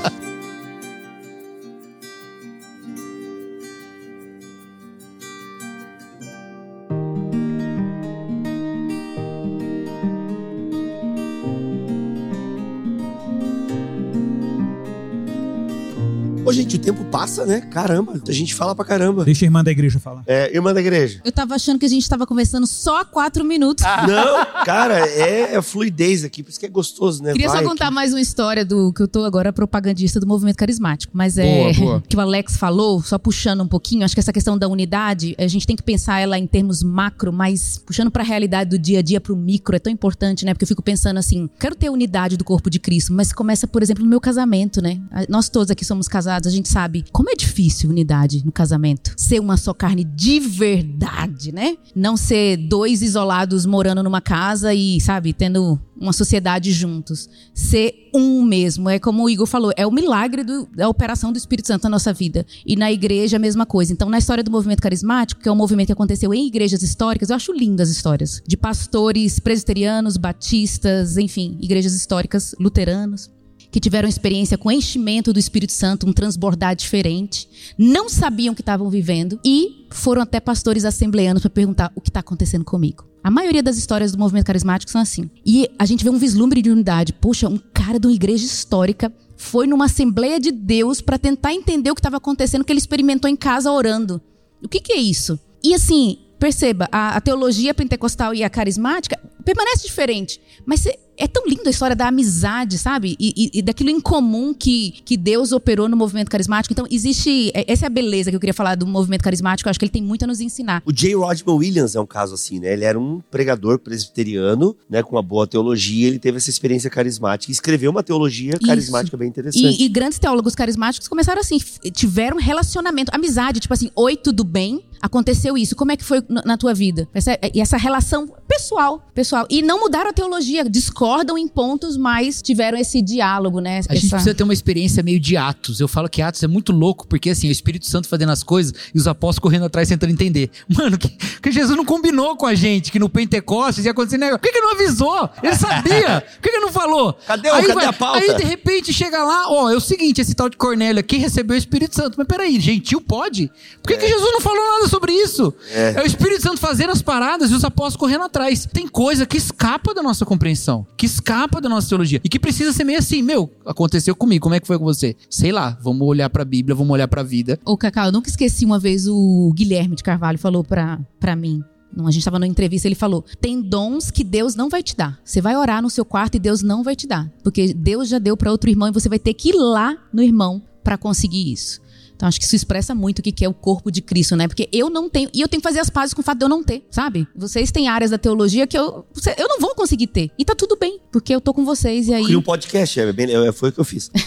O tempo passa, né? Caramba, a gente fala pra caramba. Deixa a irmã da igreja falar. É, irmã da igreja. Eu tava achando que a gente tava conversando só há quatro minutos. Não, cara, é, é fluidez aqui, por isso que é gostoso, né? Queria só Vai contar aqui. mais uma história do que eu tô agora propagandista do movimento carismático. Mas é Boa, boa. que o Alex falou, só puxando um pouquinho, acho que essa questão da unidade, a gente tem que pensar ela em termos macro, mas puxando pra realidade do dia a dia, pro micro, é tão importante, né? Porque eu fico pensando assim, quero ter a unidade do corpo de Cristo, mas começa, por exemplo, no meu casamento, né? A- Nós todos aqui somos casados, a gente sabe como é difícil unidade no casamento. Ser uma só carne de verdade, né? Não ser dois isolados morando numa casa e, sabe, tendo uma sociedade juntos. Ser um mesmo. É como o Igor falou, é o milagre do- da operação do Espírito Santo na nossa vida. E na igreja a mesma coisa. Então, na história do movimento carismático, que é um movimento que aconteceu em igrejas históricas, eu acho lindas as histórias. De pastores presbiterianos, batistas, enfim, igrejas históricas, luteranos que tiveram experiência com enchimento do Espírito Santo, um transbordar diferente, não sabiam o que estavam vivendo e foram até pastores assembleanos para perguntar o que está acontecendo comigo. A maioria das histórias do movimento carismático são assim. E a gente vê um vislumbre de unidade. Poxa, um cara de uma igreja histórica foi numa Assembleia de Deus para tentar entender o que estava acontecendo, que ele experimentou em casa orando. O que, que é isso? E assim, perceba, a, a teologia pentecostal e a carismática permanece diferente. Mas cê- é tão linda a história da amizade, sabe? E, e- e daquilo em comum que, que Deus operou no movimento carismático. Então, existe. é- Essa é a beleza que eu queria falar do movimento carismático. Eu acho que ele tem muito a nos ensinar. O J. Rodman Williams é um caso assim, né? Ele era um pregador presbiteriano, né? Com uma boa teologia, ele teve essa experiência carismática e escreveu uma teologia Isso. carismática bem interessante. E, e grandes teólogos carismáticos começaram assim, tiveram relacionamento, amizade, tipo assim, oi, tudo bem? Aconteceu isso, como é que foi na, tua vida? Essa, e essa relação pessoal, pessoal. E não mudaram a teologia, discordam em pontos, mas tiveram esse diálogo, né? A gente Essa- precisa ter uma experiência meio de Atos. Eu falo que Atos é muito louco, porque assim, é o Espírito Santo fazendo as coisas e os apóstolos correndo atrás tentando entender. Mano, que, que Jesus não combinou com a gente que no Pentecostes ia acontecer negócio. Por que, que não avisou? Ele sabia. Por que, que não falou? Cadê o- aí, cadê a pauta? Aí de repente chega lá, ó, é o seguinte: esse tal de Cornélio aqui recebeu o Espírito Santo. Mas peraí, gentil pode? Por que, que Jesus não falou nada sobre isso? É. o Espírito Santo fazendo as paradas e os apóstolos correndo atrás. Tem coisa que escapa da nossa compreensão, que escapa da nossa teologia e que precisa ser meio assim, meu, aconteceu comigo, como é que foi com você? Sei lá, vamos olhar pra Bíblia, vamos olhar pra vida. Ô, Cacau, eu nunca esqueci uma vez o Guilherme de Carvalho falou pra, pra mim. Não, A gente estava numa entrevista, ele falou: tem dons que Deus não vai te dar. Você vai orar no seu quarto e Deus não vai te dar. Porque Deus já deu para outro irmão e você vai ter que ir lá no irmão para conseguir isso. Então acho que isso expressa muito o que é o corpo de Cristo, né? Porque eu não tenho. E eu tenho que fazer as pazes com o fato de eu não ter, sabe? Vocês têm áreas da teologia que eu, eu não vou conseguir ter. E tá tudo bem, porque eu tô com vocês e aí. Cria um podcast, é bem, é, foi o que eu fiz.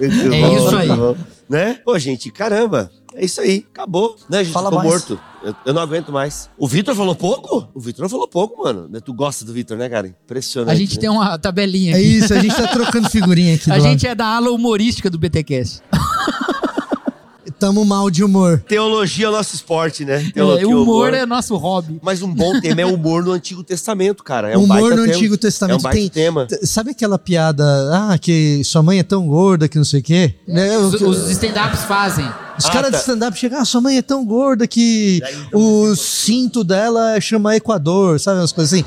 É bom, isso aí. Né? Pô, gente, caramba. É isso aí. Acabou. Né? Gente Fala ficou mais. morto. Eu, eu não aguento mais. O Vitor falou pouco? O Vitor falou pouco, mano. Né? Tu gosta do Vitor, né, cara? Impressionante. A gente né? tem uma tabelinha É aqui. isso, a gente tá trocando figurinha aqui. A do lado. gente é da ala humorística do BTcast. Tamo mal de humor. Teologia é o nosso esporte, né? É, Teologia, o humor é nosso hobby. Mas um bom tema é o humor no Antigo Testamento, cara. É um humor baita no tema. Antigo Testamento É um baita tem. tema. Sabe aquela piada, ah, que sua mãe é tão gorda que não sei o quê? Né? Os, os stand-ups fazem. Os Ah, caras tá. de stand-up chegam, ah, sua mãe é tão gorda que o cinto dela chama Equador, sabe? Umas coisas assim.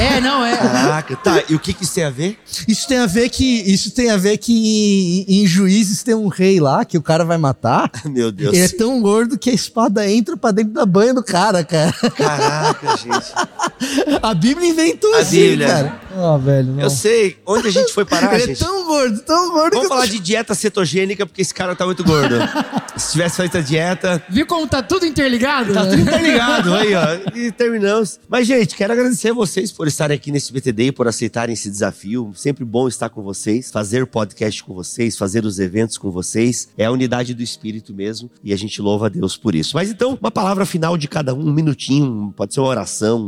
É, não, é. Caraca, tá. E o que que isso tem a ver? Isso tem a ver que, isso tem a ver que em, em juízes tem um rei lá que o cara vai matar. Meu Deus. Ele é tão gordo que a espada entra pra dentro da banha do cara, cara. Caraca, gente. A Bíblia inventou A assim, Bíblia. cara. Ah, velho, não. Eu sei. Onde a gente foi parar, Ele é gente? tão gordo, tão gordo Vamos que falar de dieta cetogênica, porque esse cara tá muito gordo. Se tivesse feito a dieta, Viu como tá tudo interligado? tá tudo interligado aí, ó. E terminamos. Mas, gente, quero agradecer a vocês por estarem aqui nesse BTD e por aceitarem esse desafio. Sempre bom estar com vocês, fazer podcast com vocês, fazer os eventos com vocês. É a unidade do espírito mesmo. E a gente louva a Deus por isso. Mas então, uma palavra final de cada um, um minutinho. Pode ser uma oração,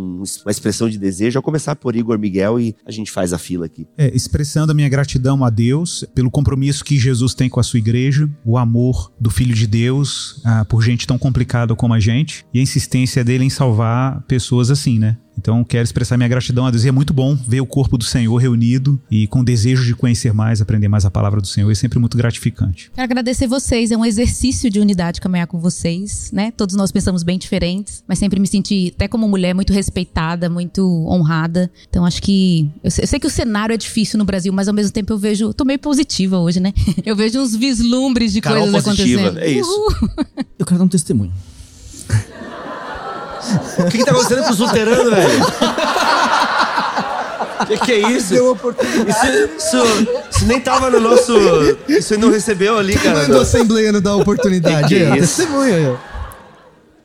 uma expressão de desejo. Ao começar por Igor Miguel e a gente faz a fila aqui. É, expressando a minha gratidão a Deus pelo compromisso que Jesus tem com a sua igreja, o amor do Filho de Deus ah, por gente tão complicada como a gente e a insistência dele em salvar pessoas assim, né? Então quero expressar minha gratidão a Deus. E é muito bom ver o corpo do Senhor reunido e com desejo de conhecer mais, aprender mais a palavra do Senhor. É sempre muito gratificante. Quero agradecer vocês, é um exercício de unidade caminhar com vocês, né? Todos nós pensamos bem diferentes, mas sempre me senti, até como mulher, muito respeitada, muito honrada. Então acho que. Eu sei, eu sei que o cenário é difícil no Brasil, mas ao mesmo tempo eu vejo. Tô meio positiva hoje, né? Eu vejo uns vislumbres de Carol coisas positiva, acontecendo. é isso. Uhul. Eu quero dar um testemunho. O que, que tá acontecendo com os luteranos, velho? O que, que é isso? Deu oportunidade. Isso, isso, isso nem tava no nosso. Isso não recebeu ali, cara. Manda o assembleiano dar oportunidade. Que aí, ó, isso? Testemunha.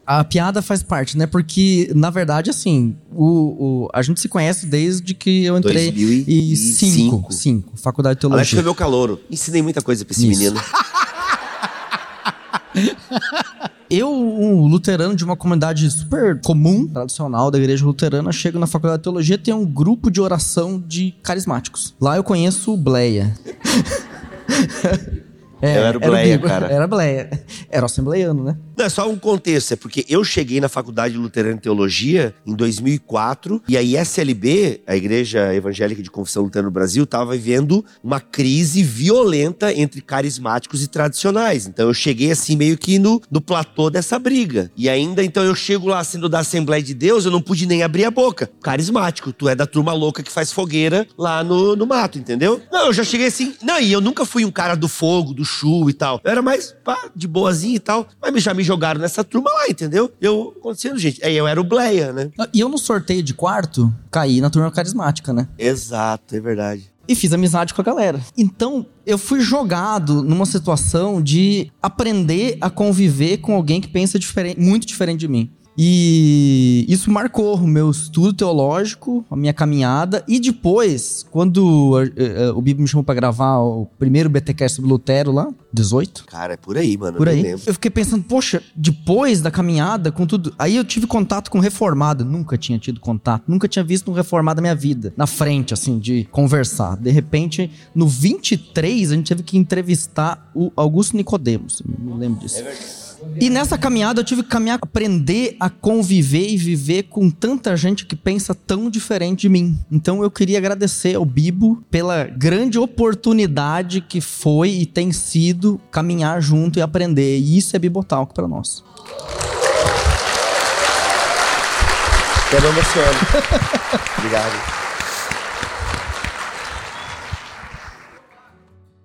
A piada faz parte, né? Porque, na verdade, assim, o, o- a gente se conhece desde que eu entrei 2005. em 5, 5, faculdade de Alex foi teologia. meu calouro. Ensinei muita coisa pra esse Isso. menino. Eu, um luterano de uma comunidade super comum, tradicional da igreja luterana, chego na faculdade de teologia tem um grupo de oração de carismáticos. Lá eu conheço o Bleia. É, Eu era o Bleia, Bibo, cara. Era Bleia. Era assembleiano, né? Não, é só um contexto, é porque eu cheguei na Faculdade Luterana de Teologia em 2004 e a ISLB, a Igreja Evangélica de Confissão Luterana no Brasil, estava vivendo uma crise violenta entre carismáticos e tradicionais. Então eu cheguei assim meio que no, no platô dessa briga. E ainda, então eu chego lá sendo da Assembleia de Deus, eu não pude nem abrir a boca. Carismático, tu é da turma louca que faz fogueira lá no, no mato, entendeu? Não, eu já cheguei assim. Não, e eu nunca fui um cara do fogo, do chu e tal. Eu era mais, pá, de boazinha e tal. Mas já me jogaram nessa turma lá, entendeu? Eu, acontecendo, gente. Aí eu era o Bleia, né? E eu no sorteio de quarto, caí na turma carismática, né? Exato, é verdade. e fiz amizade com a galera. Então, eu fui jogado numa situação de aprender a conviver com alguém que pensa diferente, muito diferente de mim. E isso marcou o meu estudo teológico, a minha caminhada. E depois, quando eh, eh, o Bibo me chamou pra gravar o primeiro BTcast sobre Lutero lá, 18, Cara, é por aí, mano. por aí. lembro. Eu fiquei pensando, poxa, depois da caminhada, com tudo. Aí eu tive contato com reformado. Nunca tinha tido contato. Nunca tinha visto um reformado na minha vida. Na frente, assim, de conversar. De repente, no 23, a gente teve que entrevistar o Augusto Nicodemos. Me lembro disso. E nessa caminhada eu tive que caminhar, aprender a conviver e viver com tanta gente que pensa tão diferente de mim. Então eu queria agradecer ao Bibo pela grande oportunidade que foi e tem sido caminhar junto e aprender. E isso é Bibotalk pra nós. Até me emociono. Obrigado.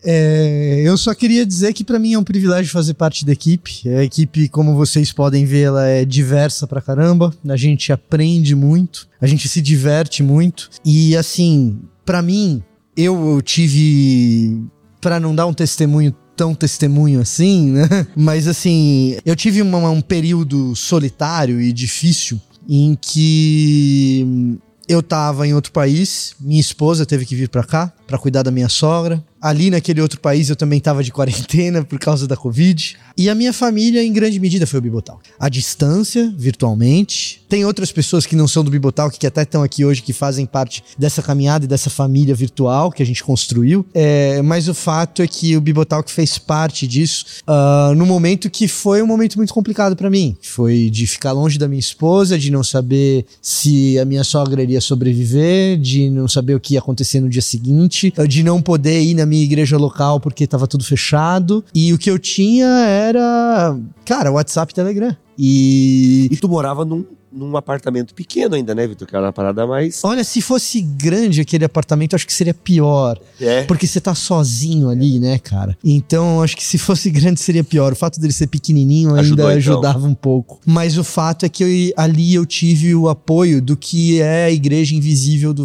É, eu só queria dizer que pra mim é um privilégio fazer parte da equipe. A equipe, como vocês podem ver, ela é diversa pra caramba. A gente aprende muito, a gente se diverte muito. E assim, pra mim, eu tive Pra não dar um testemunho tão testemunho assim, né? Mas assim, eu tive uma- um período solitário e difícil em que eu tava em outro país, minha esposa teve que vir pra cá pra cuidar da minha sogra. Ali naquele outro país eu também tava de quarentena por causa da Covid. E a minha família, em grande medida, foi o Bibotal. A distância, virtualmente. Tem outras pessoas que não são do Bibotal, que até estão aqui hoje, que fazem parte dessa caminhada e dessa família virtual que a gente construiu. É, mas o fato é que o Bibotal que fez parte disso ah, no momento que foi um momento muito complicado pra mim. Foi de ficar longe da minha esposa, de não saber se a minha sogra iria sobreviver, de não saber o que ia acontecer no dia seguinte, de não poder ir na minha igreja local porque tava tudo fechado. E o que eu tinha era, cara, WhatsApp e Telegram. E E tu morava num, num apartamento pequeno ainda, né, Vitor? Que era uma parada mais. olha, se fosse grande aquele apartamento, acho que seria pior. É. Porque você tá sozinho ali, né, cara? Então, acho que se fosse grande seria pior. O fato dele ser pequenininho ainda Ajudou, então. ajudava um pouco. Mas o fato é que eu- ali eu tive o apoio do que é a igreja invisível do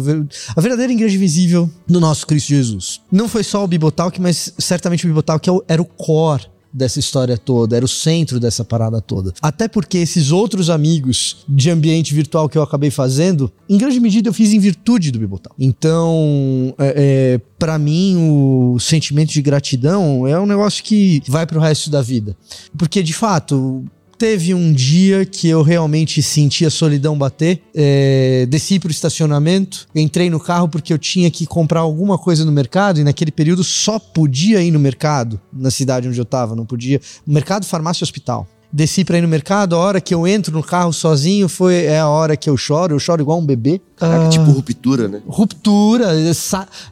a verdadeira igreja invisível do nosso Cristo Jesus. Não foi só o Bibotalk, mas certamente o Bibotalk é era o core dessa história toda, era o centro dessa parada toda. Até porque esses outros amigos de ambiente virtual que eu acabei fazendo, em grande medida eu fiz em virtude do Bibotal. Então, é, é, para mim, o sentimento de gratidão é um negócio que vai pro resto da vida. Porque, de fato, Teve um dia que eu realmente senti a solidão bater. É, desci pro estacionamento, entrei no carro porque eu tinha que comprar alguma coisa no mercado e naquele período só podia ir no mercado, na cidade onde eu tava, não podia. Mercado, farmácia e hospital. desci pra ir no mercado, a hora que eu entro no carro sozinho foi é a hora que eu choro, eu choro igual um bebê. Caraca, Ah, tipo ruptura, né? ruptura, é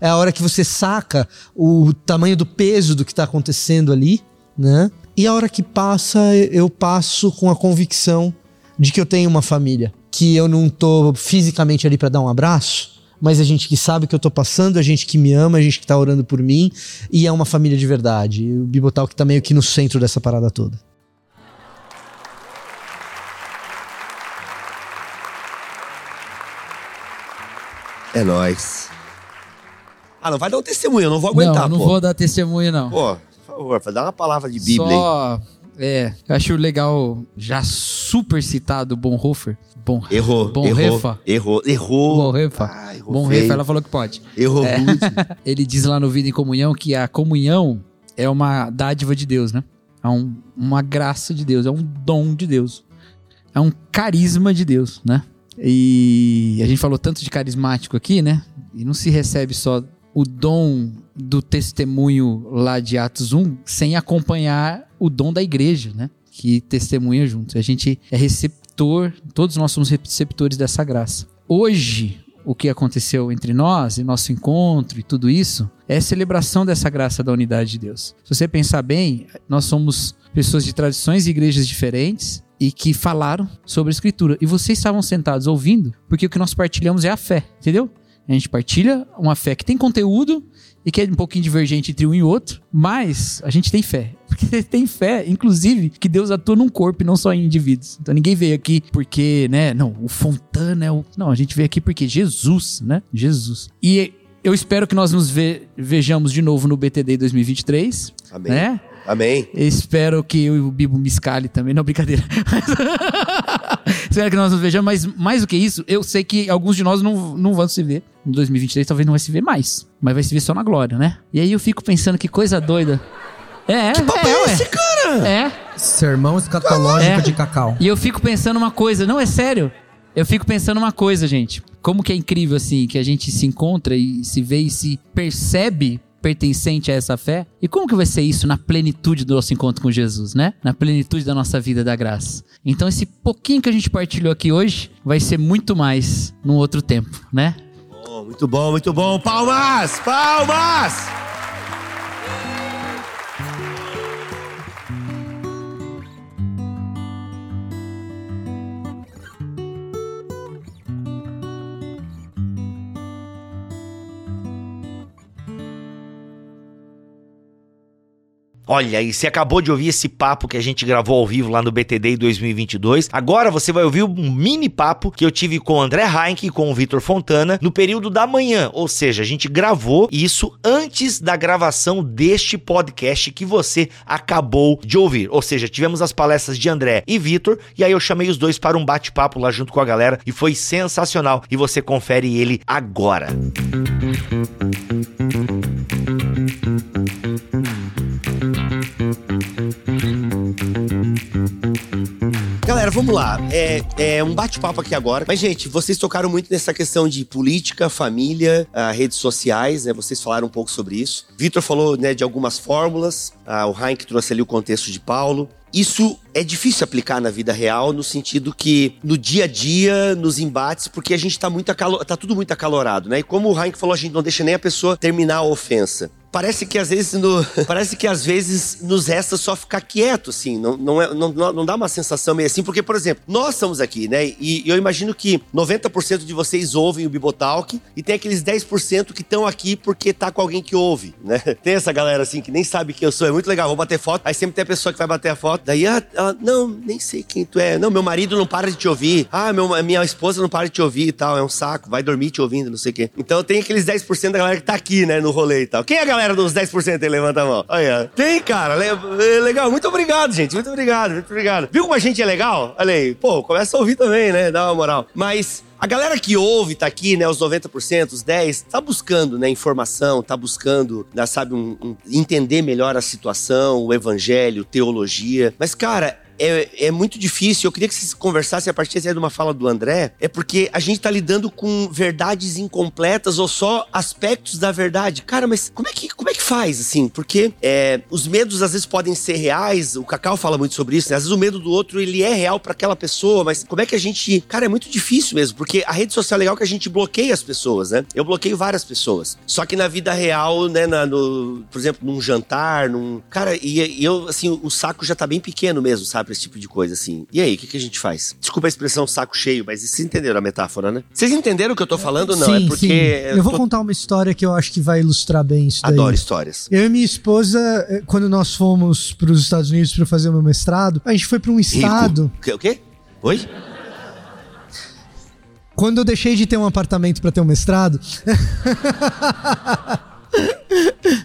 é a hora que você saca o tamanho do peso do que tá acontecendo ali, né? E a hora que passa, eu passo com a convicção de que eu tenho uma família, que eu não tô fisicamente ali pra dar um abraço, mas a gente que sabe o que eu tô passando, a gente que me ama, a gente que tá orando por mim, e é uma família de verdade. E o Bibotal que tá meio que no centro dessa parada toda. É nóis. Ah, não vai dar um testemunho, eu não vou aguentar, não, não pô. vou dar testemunho, não. Pô, dar uma palavra de Bíblia aí. Só. É, eu acho legal, já super citado Bonhoeffer. Bon, Errou, Bonhoeffer. errou, errou, errou. Bonhoeffer. Ah, errou Bonhoeffer, ela falou que pode. Errou muito. Ele diz lá no Vida em Comunhão que a comunhão é uma dádiva de Deus, né? É um- uma graça de Deus, é um dom de Deus. É um carisma de Deus, né? E a gente falou tanto de carismático aqui, né? E não se recebe só o dom do testemunho lá de Atos 1 sem acompanhar o dom da igreja, né? Que testemunha junto. A gente é receptor, todos nós somos receptores dessa graça. Hoje, o que aconteceu entre nós e nosso encontro e tudo isso é celebração dessa graça da unidade de Deus. Se você pensar bem, nós somos pessoas de tradições e igrejas diferentes e que falaram sobre a escritura. E vocês estavam sentados ouvindo, porque o que nós partilhamos é a fé, entendeu? A gente partilha uma fé que tem conteúdo e que é um pouquinho divergente entre um e outro, mas a gente tem fé. Porque tem fé, inclusive, que Deus atua num corpo e não só em indivíduos. Então ninguém veio aqui porque, né? Não, o Fontana é o. Não, a gente veio aqui porque Jesus, né? Jesus. E eu espero que nós nos ve- vejamos de novo no BTD 2023. Amém. Né? Amém. Espero que o Bibo me escale também. Não, brincadeira. Espero que nós nos vejamos, mas mais do que isso, eu sei que alguns de nós não, não vão se ver. Em 2023 talvez não vai se ver mais. Mas vai se ver só na glória, né? E aí eu fico pensando que coisa doida. É, que papo é esse, cara? É. Sermão escatológico É. de cacau. E eu fico pensando uma coisa, não é sério. Eu fico pensando uma coisa, gente. Como que é incrível assim que a gente se encontra e se vê e se percebe pertencente a essa fé? E como que vai ser isso na plenitude do nosso encontro com Jesus, né? Na plenitude da nossa vida da graça. Então esse pouquinho que a gente partilhou aqui hoje vai ser muito mais num outro tempo, né? Muito bom, muito bom. Palmas! Palmas! Olha, e você acabou de ouvir esse papo que a gente gravou ao vivo lá no BTD em 2022. Agora você vai ouvir um mini papo que eu tive com o André Heinck e com o Vitor Fontana no período da manhã. Ou seja, a gente gravou isso antes da gravação deste podcast que você acabou de ouvir. Ou seja, tivemos as palestras de André e Vitor e aí eu chamei os dois para um bate-papo lá junto com a galera e foi sensacional. E você confere ele agora. Galera, vamos lá. É, é um bate-papo aqui agora. Mas, gente, vocês tocaram muito nessa questão de política, família, ah, redes sociais, né? Vocês falaram um pouco sobre isso. Vitor falou né, de algumas fórmulas. Ah, o Heinck trouxe ali o contexto de Paulo. Isso é difícil aplicar na vida real, no sentido que no dia a dia, nos embates, porque a gente tá muito acalo tá tudo muito acalorado, né? E como o Heinck falou, a gente não deixa nem a pessoa terminar a ofensa. Parece que às vezes no- parece que às vezes nos resta só ficar quieto, assim. Não, não, é, não, não dá uma sensação meio assim, porque, por exemplo, nós estamos aqui, né? E, eu imagino que 90% de vocês ouvem o Bibotalk e tem aqueles 10% que estão aqui porque tá com alguém que ouve, né? Tem essa galera assim que nem sabe quem eu sou, é muito legal, vou bater foto, aí sempre tem a pessoa que vai bater a foto, daí ah, ela, não, nem sei quem tu é. Não, meu marido não para de te ouvir. Ah, meu, minha esposa não para de te ouvir e tal, é um saco, vai dormir te ouvindo, não sei o quê. Então tem aqueles 10% da galera que tá aqui, né, no rolê e tal. Quem é a galera dos 10% aí? Levanta a mão. Olha, tem, cara. É legal. Muito obrigado, gente. Muito obrigado, muito obrigado. Viu como a gente é legal? Olha aí. Pô, começa a ouvir também, né? Dá uma moral. Mas a galera que ouve, tá aqui, né? Os 90%, os 10%, tá buscando, né? Informação, tá buscando, né, sabe, um- um- entender melhor a situação, o evangelho, teologia. Mas, cara, é, é muito difícil. Eu queria que vocês conversassem a partir de uma fala do André. É porque a gente tá lidando com verdades incompletas ou só aspectos da verdade. Cara, mas como é que, como é que faz, assim? Porque é, os medos às vezes podem ser reais. O Cacau fala muito sobre isso, né? Às vezes o medo do outro, ele é real para aquela pessoa, mas como é que a gente... Cara, é muito difícil mesmo, porque a rede social é legal que a gente bloqueia as pessoas, né? Eu bloqueio várias pessoas. Só que na vida real, né, na, no, por exemplo, num jantar, num... Cara, e, e eu, assim, o saco já tá bem pequeno mesmo, sabe? Pra esse tipo de coisa, assim. E aí, o que, que a gente faz? Desculpa a expressão saco cheio, mas vocês entenderam a metáfora, né? Vocês entenderam o que eu tô falando? Não, sim, é porque... sim. Eu vou tô- contar uma história que eu acho que vai ilustrar bem isso daí. Adoro histórias. Eu e minha esposa, eh, quando nós fomos para os Estados Unidos para fazer o meu mestrado, a gente foi para um estado. Rico. O quê? Oi? Quando eu deixei de ter um apartamento para ter um mestrado,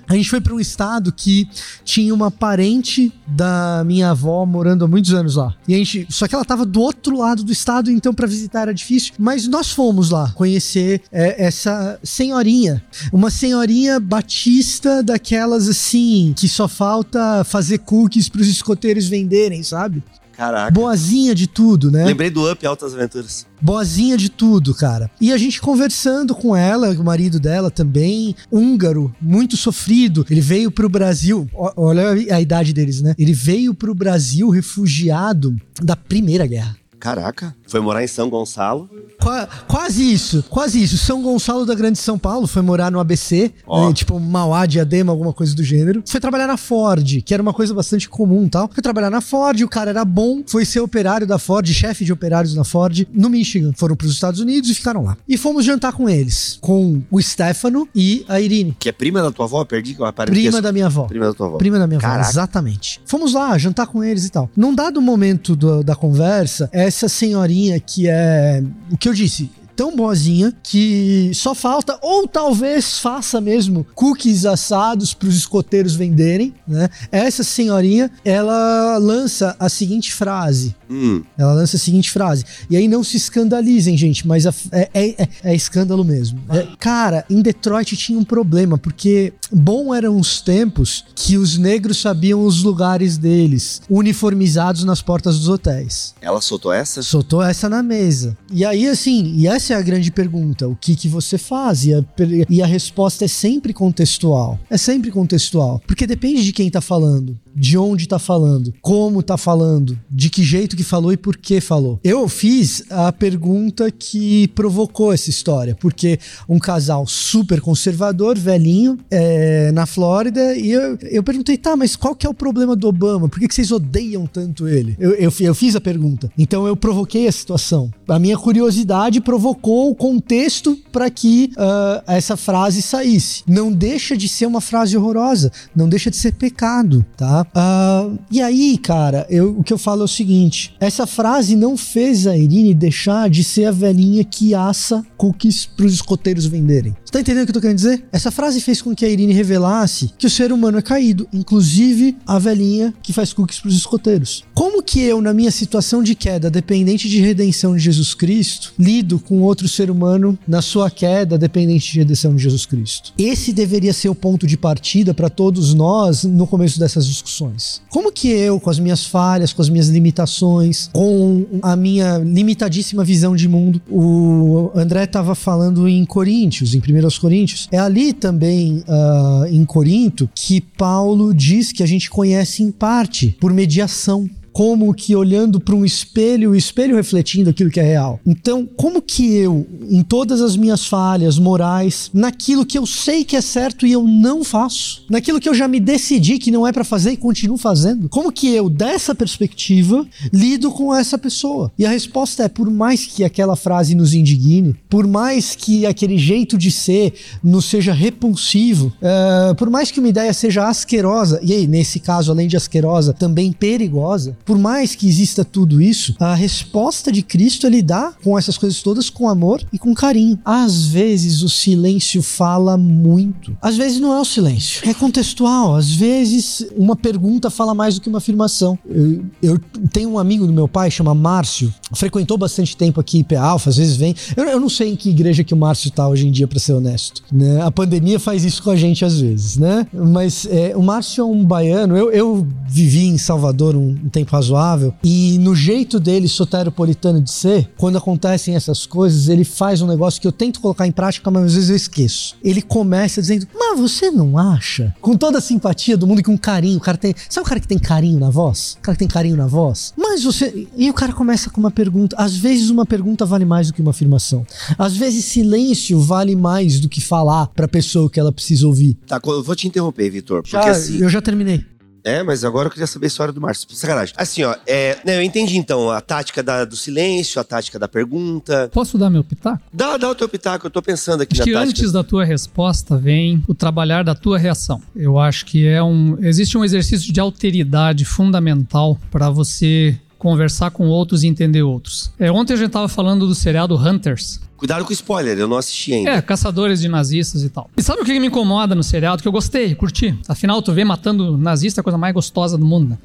a gente foi para um estado que tinha uma parente da minha avó morando há muitos anos lá. E a gente, só que ela tava do outro lado do estado, então para visitar era difícil. Mas nós fomos lá conhecer é, essa senhorinha, uma senhorinha batista daquelas assim que só falta fazer cookies para os escoteiros venderem, sabe? Caraca. Boazinha de tudo, né? Lembrei do Up Altas Aventuras. boazinha de tudo, cara. E a gente conversando com ela, o marido dela também, húngaro, muito sofrido. Ele veio pro Brasil, olha a idade deles, né? Ele veio pro Brasil refugiado da Primeira Guerra. Caraca. Foi morar em São Gonçalo. Qua- quase isso, quase isso. São Gonçalo da Grande São Paulo foi morar no ABC, Ó. né, tipo Mauá, Diadema, alguma coisa do gênero. Foi trabalhar na Ford, que era uma coisa bastante comum e tal. Foi trabalhar na Ford, o cara era bom, foi ser operário da Ford, chefe de operários na Ford, no Michigan. Foram pros Estados Unidos e ficaram lá. E fomos jantar com eles, com o Stefano e a Irine, Que é prima da tua avó? Perdi que eu apareci. prima da minha avó. Prima da tua avó. Prima da minha avó, Caraca. exatamente. Fomos lá jantar com eles e tal. Num dado momento do- da conversa, essa senhorinha que é o que eu disse. Tão boazinha que só falta, ou talvez faça mesmo, cookies assados para os escoteiros venderem, né? Essa senhorinha, ela lança a seguinte frase: Hum. ela lança a seguinte frase. E aí não se escandalizem, gente, mas a- é, é- é- é escândalo mesmo. É, cara, em Detroit tinha um problema, porque bom eram os tempos que os negros sabiam os lugares deles, uniformizados nas portas dos hotéis. Ela soltou essa? Soltou essa na mesa. E aí, assim, e essa é a grande pergunta: o que que você faz? E a, e a resposta é sempre contextual. É sempre contextual. Porque depende de quem tá falando, de onde tá falando, como tá falando, de que jeito que falou e por que falou. Eu fiz a pergunta que provocou essa história, porque um casal super conservador, velhinho, é, na Flórida, e eu, eu perguntei, tá, mas qual que é o problema do Obama? Por que, que vocês odeiam tanto ele? Eu, eu, eu fiz a pergunta. Então eu provoquei a situação. A minha curiosidade provocou o contexto para que ah, essa frase saísse. Não deixa de ser uma frase horrorosa, não deixa de ser pecado, tá? Ah, e aí, cara, eu- o que eu falo é o seguinte: essa frase não fez a Irine deixar de ser a velhinha que assa cookies pros escoteiros venderem. Tá entendendo o que eu tô querendo dizer? Essa frase fez com que a Irine revelasse que o ser humano é caído, inclusive a velhinha que faz cookies pros escoteiros. Como que eu, na minha situação de queda, dependente de redenção de Jesus Cristo, lido com outro ser humano na sua queda, dependente de redenção de Jesus Cristo? Esse deveria ser o ponto de partida para todos nós no começo dessas discussões. Como que eu, com as minhas falhas, com as minhas limitações, com a minha limitadíssima visão de mundo, o André estava falando em Coríntios, em 1 Coríntios, é ali também ah, em Corinto que Paulo diz que a gente conhece em parte, por mediação como que olhando para um espelho, o espelho refletindo aquilo que é real. Então, como que eu, em todas as minhas falhas morais, naquilo que eu sei que é certo e eu não faço, naquilo que eu já me decidi que não é para fazer e continuo fazendo, como que eu, dessa perspectiva, lido com essa pessoa? E a resposta é: por mais que aquela frase nos indigne, por mais que aquele jeito de ser nos seja repulsivo, eh, por mais que uma ideia seja asquerosa, e aí, nesse caso, além de asquerosa, também perigosa, por mais que exista tudo isso, a resposta de Cristo é lidar com essas coisas todas com amor e com carinho. Às vezes o silêncio fala muito. Às vezes não é o silêncio, é contextual. Às vezes uma pergunta fala mais do que uma afirmação. Eu, eu tenho um amigo do meu pai, chama Márcio, frequentou bastante tempo aqui em Alfa, às vezes vem. Eu, eu não sei em que igreja que o Márcio tá hoje em dia, pra ser honesto. Né? A pandemia faz isso com a gente às vezes, né? Mas é, o Márcio é um baiano. Eu, eu vivi em Salvador um, um tempo razoável. E no jeito dele, soteropolitano de ser, quando acontecem essas coisas, ele faz um negócio que eu tento colocar em prática, mas às vezes eu esqueço. Ele começa dizendo, mas você não acha? Com toda a simpatia do mundo e com carinho. O cara tem. Sabe o cara que tem carinho na voz? O cara que tem carinho na voz? Mas você. E o cara começa com uma pergunta. Às vezes uma pergunta vale mais do que uma afirmação. Às vezes silêncio vale mais do que falar pra pessoa que ela precisa ouvir. Tá, eu vou te interromper, Vitor. Porque Já, assim. Eu já terminei. É, mas agora eu queria saber a história do Márcio. Sacanagem. Assim, ó, é, né, eu entendi então a tática da- do silêncio, a tática da pergunta. Posso dar meu pitaco? Dá, dá o teu pitaco, eu tô pensando aqui Acho na que tática. antes da tua resposta vem o trabalhar da tua reação. Eu acho que é um existe um exercício de alteridade fundamental para você conversar com outros e entender outros. É, ontem a gente tava falando do seriado Hunters. Cuidado com o spoiler, eu não assisti ainda. É, caçadores de nazistas e tal. E sabe o que me incomoda no seriado? Que eu gostei, curti. Afinal, tu vê matando nazista é a coisa mais gostosa do mundo, né?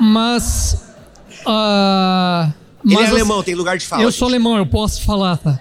Mas. ah, Ele mas é assim- alemão, tem lugar de fala. eu sou alemão, eu posso falar, tá?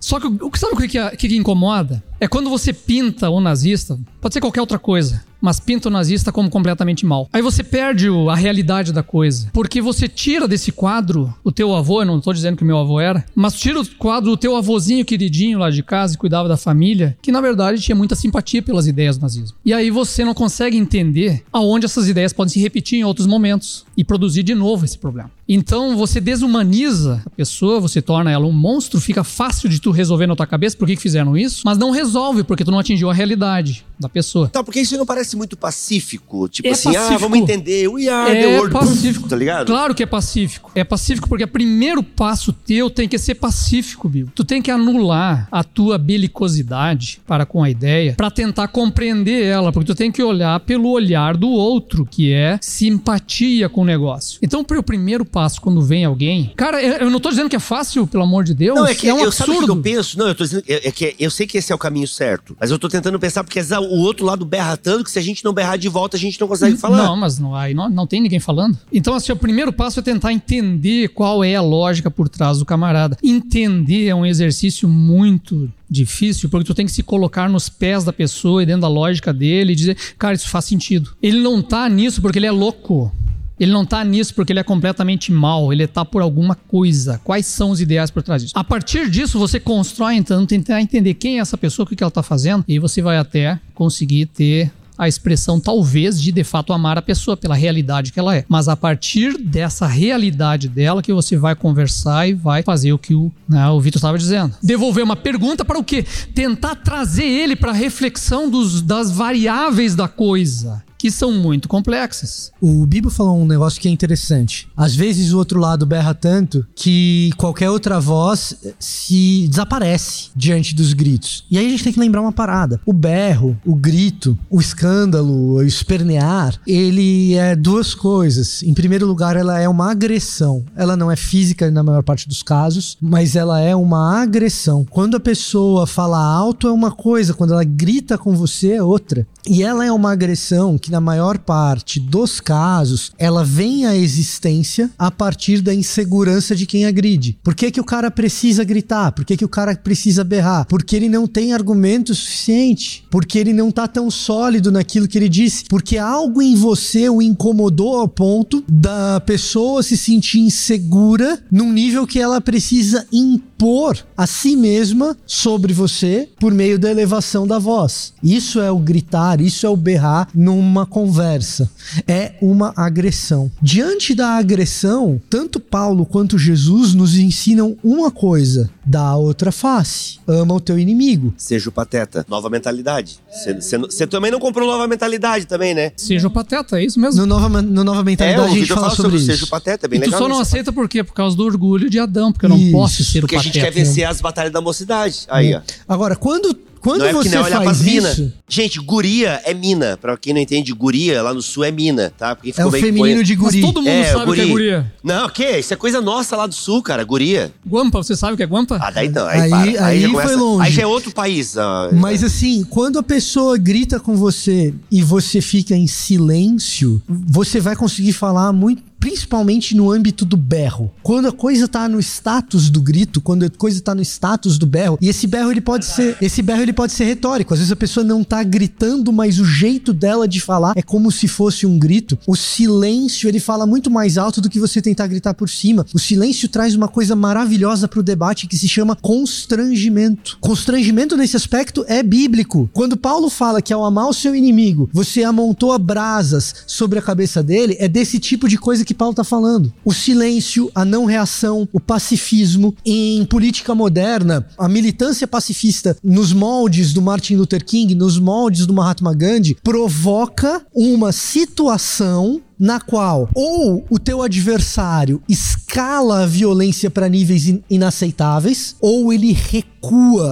Só que o o que sabe o que, que que incomoda? É quando você pinta o nazista, pode ser qualquer outra coisa, mas pinta o nazista como completamente mal. Aí você perde o- a realidade da coisa. Porque você tira desse quadro o teu avô, eu não tô dizendo que o meu avô era, mas tira o quadro do teu avôzinho queridinho lá de casa que cuidava da família, que na verdade tinha muita simpatia pelas ideias do nazismo. E aí você não consegue entender aonde essas ideias podem se repetir em outros momentos e produzir de novo esse problema. Então você desumaniza a pessoa, você torna ela um monstro, fica fácil de tu resolver na tua cabeça por que fizeram isso, mas não resolve porque tu não atingiu a realidade da pessoa. Tá, porque isso não parece muito pacífico. Tipo É assim, ah, pacífico. vamos entender. We are the É world. pacífico. Tá ligado? Claro que é pacífico. É pacífico porque o primeiro passo teu tem que ser pacífico, Bill. Tu tem que anular a tua belicosidade para com a ideia para tentar compreender ela, porque tu tem que olhar pelo olhar do outro, que é simpatia com o negócio. Então, o primeiro passo quando vem alguém, cara, eu não tô dizendo que é fácil, pelo amor de Deus. Não, é que é um eu sabe o que absurdo. eu penso? Não, eu tô dizendo. É, é que eu sei que esse é o caminho certo. Mas eu tô tentando pensar, porque vezes o outro lado berra tanto que se a gente não berrar de volta, a gente não consegue falar. Não, mas não, aí não, não tem ninguém falando. Então, assim, o primeiro passo é tentar entender qual é a lógica por trás do camarada. Entender é um exercício muito difícil, porque tu tem que se colocar nos pés da pessoa e dentro da lógica dele e dizer, cara, isso faz sentido. Ele não tá nisso porque ele é louco. Ele não tá nisso porque ele é completamente mal, ele tá por alguma coisa. Quais são os ideais por trás disso? A partir disso, você constrói, então, tentar entender quem é essa pessoa, o que ela tá fazendo, e você vai até conseguir ter a expressão, talvez, de de fato amar a pessoa pela realidade que ela é. Mas a partir dessa realidade dela que você vai conversar e vai fazer o que o, né, o Vitor estava dizendo. Devolver uma pergunta para o quê? Tentar trazer ele para a reflexão dos, das variáveis da coisa. Que são muito complexas. O Bibo falou um negócio que é interessante. Às vezes o outro lado berra tanto que qualquer outra voz eh, se desaparece diante dos gritos. E aí a gente tem que lembrar uma parada. O berro, o grito, o escândalo, o espernear, ele é duas coisas. Em primeiro lugar, ela é uma agressão. Ela não é física na maior parte dos casos, mas ela é uma agressão. Quando a pessoa fala alto é uma coisa, quando ela grita com você é outra. E ela é uma agressão que, na maior parte dos casos, ela vem à existência a partir da insegurança de quem agride. Por que, que o cara precisa gritar? Por que, que o cara precisa berrar? Porque ele não tem argumento suficiente. Porque ele não tá tão sólido naquilo que ele disse. Porque algo em você o incomodou ao ponto da pessoa se sentir insegura num nível que ela precisa impor a si mesma sobre você por meio da elevação da voz. Isso é o gritar, isso é o berrar numa conversa. É uma agressão. Diante da agressão, tanto Paulo quanto Jesus nos ensinam uma coisa: da outra face. Ama o teu inimigo. Seja o pateta. Nova mentalidade. Você também não comprou nova mentalidade também, né? Seja o pateta, é isso mesmo. No Nova, no nova É, Mentalidade o a gente fala sobre, sobre o isso. Seja o pateta, é bem e tu legal. só não aceita por quê? Por causa do orgulho de Adão, porque eu não Isso. posso ser o Porque a pateta. gente quer vencer as batalhas da mocidade. Aí, ó. Agora, quando, quando não é você não é faz pras isso, Gente, guria é mina. Pra quem não entende, guria lá no sul é mina, tá? Porque é ficou o meio que feminino de Mas guri. todo mundo É, sabe o que é guri. guria. Não, o quê? Isso é coisa nossa lá do sul, cara. Guria. Guampa, você sabe o que é guampa? Ah, daí não. Aí, Aí- para. aí já foi começa- longe. Aí já é outro país. ah, Mas assim, quando a pessoa grita com você e você fica em silêncio, você vai conseguir falar muito principalmente no âmbito do berro. Quando a coisa tá no status do grito, quando a coisa tá no status do berro, e esse berro ele pode ser, esse berro ele pode ser retórico. Às vezes a pessoa não tá gritando, mas o jeito dela de falar é como se fosse um grito. O silêncio, ele fala muito mais alto do que você tentar gritar por cima. O silêncio traz uma coisa maravilhosa pro debate que se chama constrangimento. Constrangimento nesse aspecto é bíblico. Quando Paulo fala que ao amar o seu inimigo, você amontoa brasas sobre a cabeça dele, é desse tipo de coisa que Paulo tá falando. O silêncio, a não reação, o pacifismo. Em política moderna, a militância pacifista nos moldes do Martin Luther King, nos moldes do Mahatma Gandhi, provoca uma situação na qual ou o teu adversário escala a violência para níveis in inaceitáveis, ou ele recua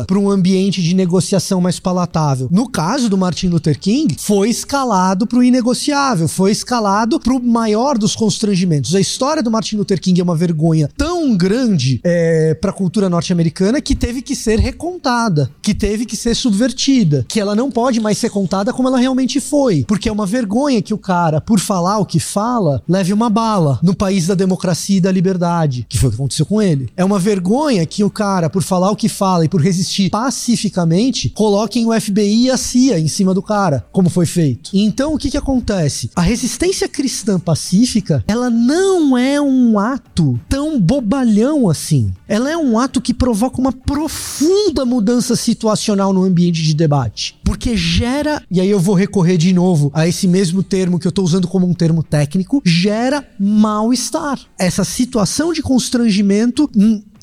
para um ambiente de negociação mais palatável. No caso do Martin Luther King, foi escalado para o inegociável, foi escalado para o maior dos constrangimentos. A história do Martin Luther King é uma vergonha tão grande é, para a cultura norte-americana que teve que ser recontada, que teve que ser subvertida, que ela não pode mais ser contada como ela realmente foi, porque é uma vergonha que o cara, por falar o que fala, leve uma bala no país da democracia e da liberdade, que foi o que aconteceu com ele. É uma vergonha que o cara, por falar o que fala e por resistir pacificamente, coloquem o FBI e a CIA em cima do cara, como foi feito. Então o que que acontece? A resistência cristã pacífica, ela não é um ato tão bobalhão assim. Ela é um ato que provoca uma profunda mudança situacional no ambiente de debate, porque gera, e aí eu vou recorrer de novo a esse mesmo termo que eu tô usando como um termo técnico, gera mal-estar. Essa situação de constrangimento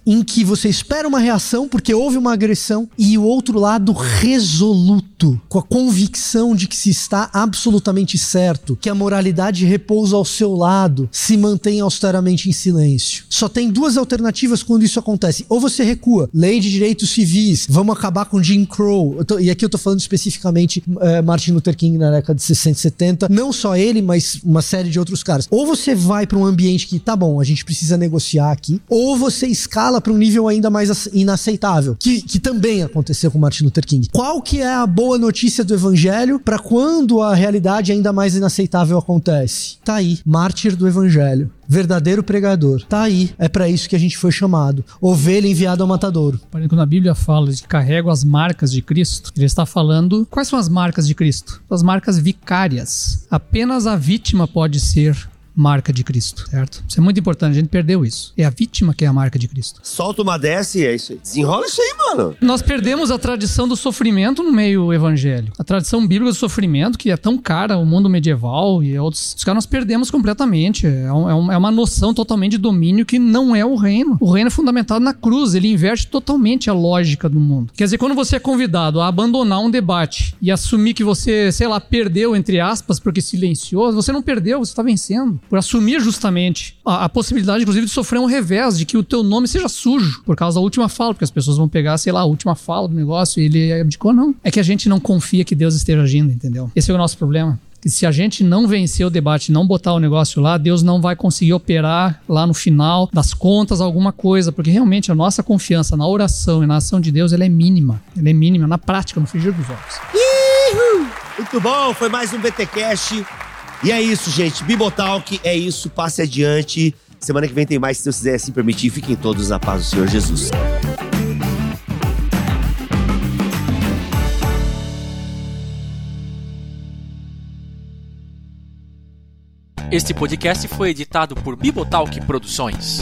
em que você espera uma reação porque houve uma agressão e o outro lado resoluto, com a convicção de que se está absolutamente certo, que a moralidade repousa ao seu lado, se mantém austeramente em silêncio. Só tem duas alternativas quando isso acontece. Ou você recua, lei de direitos civis, vamos acabar com Jim Crow. Tô, e aqui eu tô falando especificamente é, Martin Luther King na década de 60 e 70, não só ele, mas uma série de outros caras. Ou você vai para um ambiente que tá bom, a gente precisa negociar aqui, ou você escala para um nível ainda mais inaceitável, que, que também aconteceu com Martin Luther King. Qual que é a boa notícia do evangelho para quando a realidade ainda mais inaceitável acontece? Tá aí, mártir do evangelho verdadeiro pregador. Tá aí, é para isso que a gente foi chamado. Ovelha enviada ao matadouro. Quando a Bíblia fala de carrego as marcas de Cristo, ele está falando quais são as marcas de Cristo? As marcas vicárias. Apenas a vítima pode ser marca de Cristo, certo? Isso é muito importante, a gente perdeu isso. É a vítima que é a marca de Cristo. Solta uma dessa e é isso aí. Desenrola isso aí, mano. Nós perdemos a tradição do sofrimento no meio evangélico. A tradição bíblica do sofrimento, que é tão cara ao mundo medieval e outros. Os caras nós perdemos completamente. É, um, é uma noção totalmente de domínio que não é o reino. O reino é fundamentado na cruz, ele inverte totalmente a lógica do mundo. Quer dizer, quando você é convidado a abandonar um debate e assumir que você, sei lá, perdeu, entre aspas, porque silenciou, você não perdeu, você está vencendo por assumir justamente a, a, possibilidade, inclusive, de sofrer um revés, de que o teu nome seja sujo por causa da última fala, porque as pessoas vão pegar, sei lá, a última fala do negócio e ele abdicou, não. É que a gente não confia que Deus esteja agindo, entendeu? Esse é o nosso problema que se a gente não vencer o debate, não botar o negócio lá, Deus não vai conseguir operar lá no final das contas alguma coisa, porque realmente a nossa confiança na oração e na ação de Deus ela é mínima, ela é mínima na prática, no frigir dos ovos. Muito bom, foi mais um BTcast. E é isso, gente. Bibotalk é isso. Passe adiante. Semana que vem tem mais, se Deus quiser assim permitir. Fiquem todos na paz do Senhor Jesus. Este podcast foi editado por Bibotalk Produções.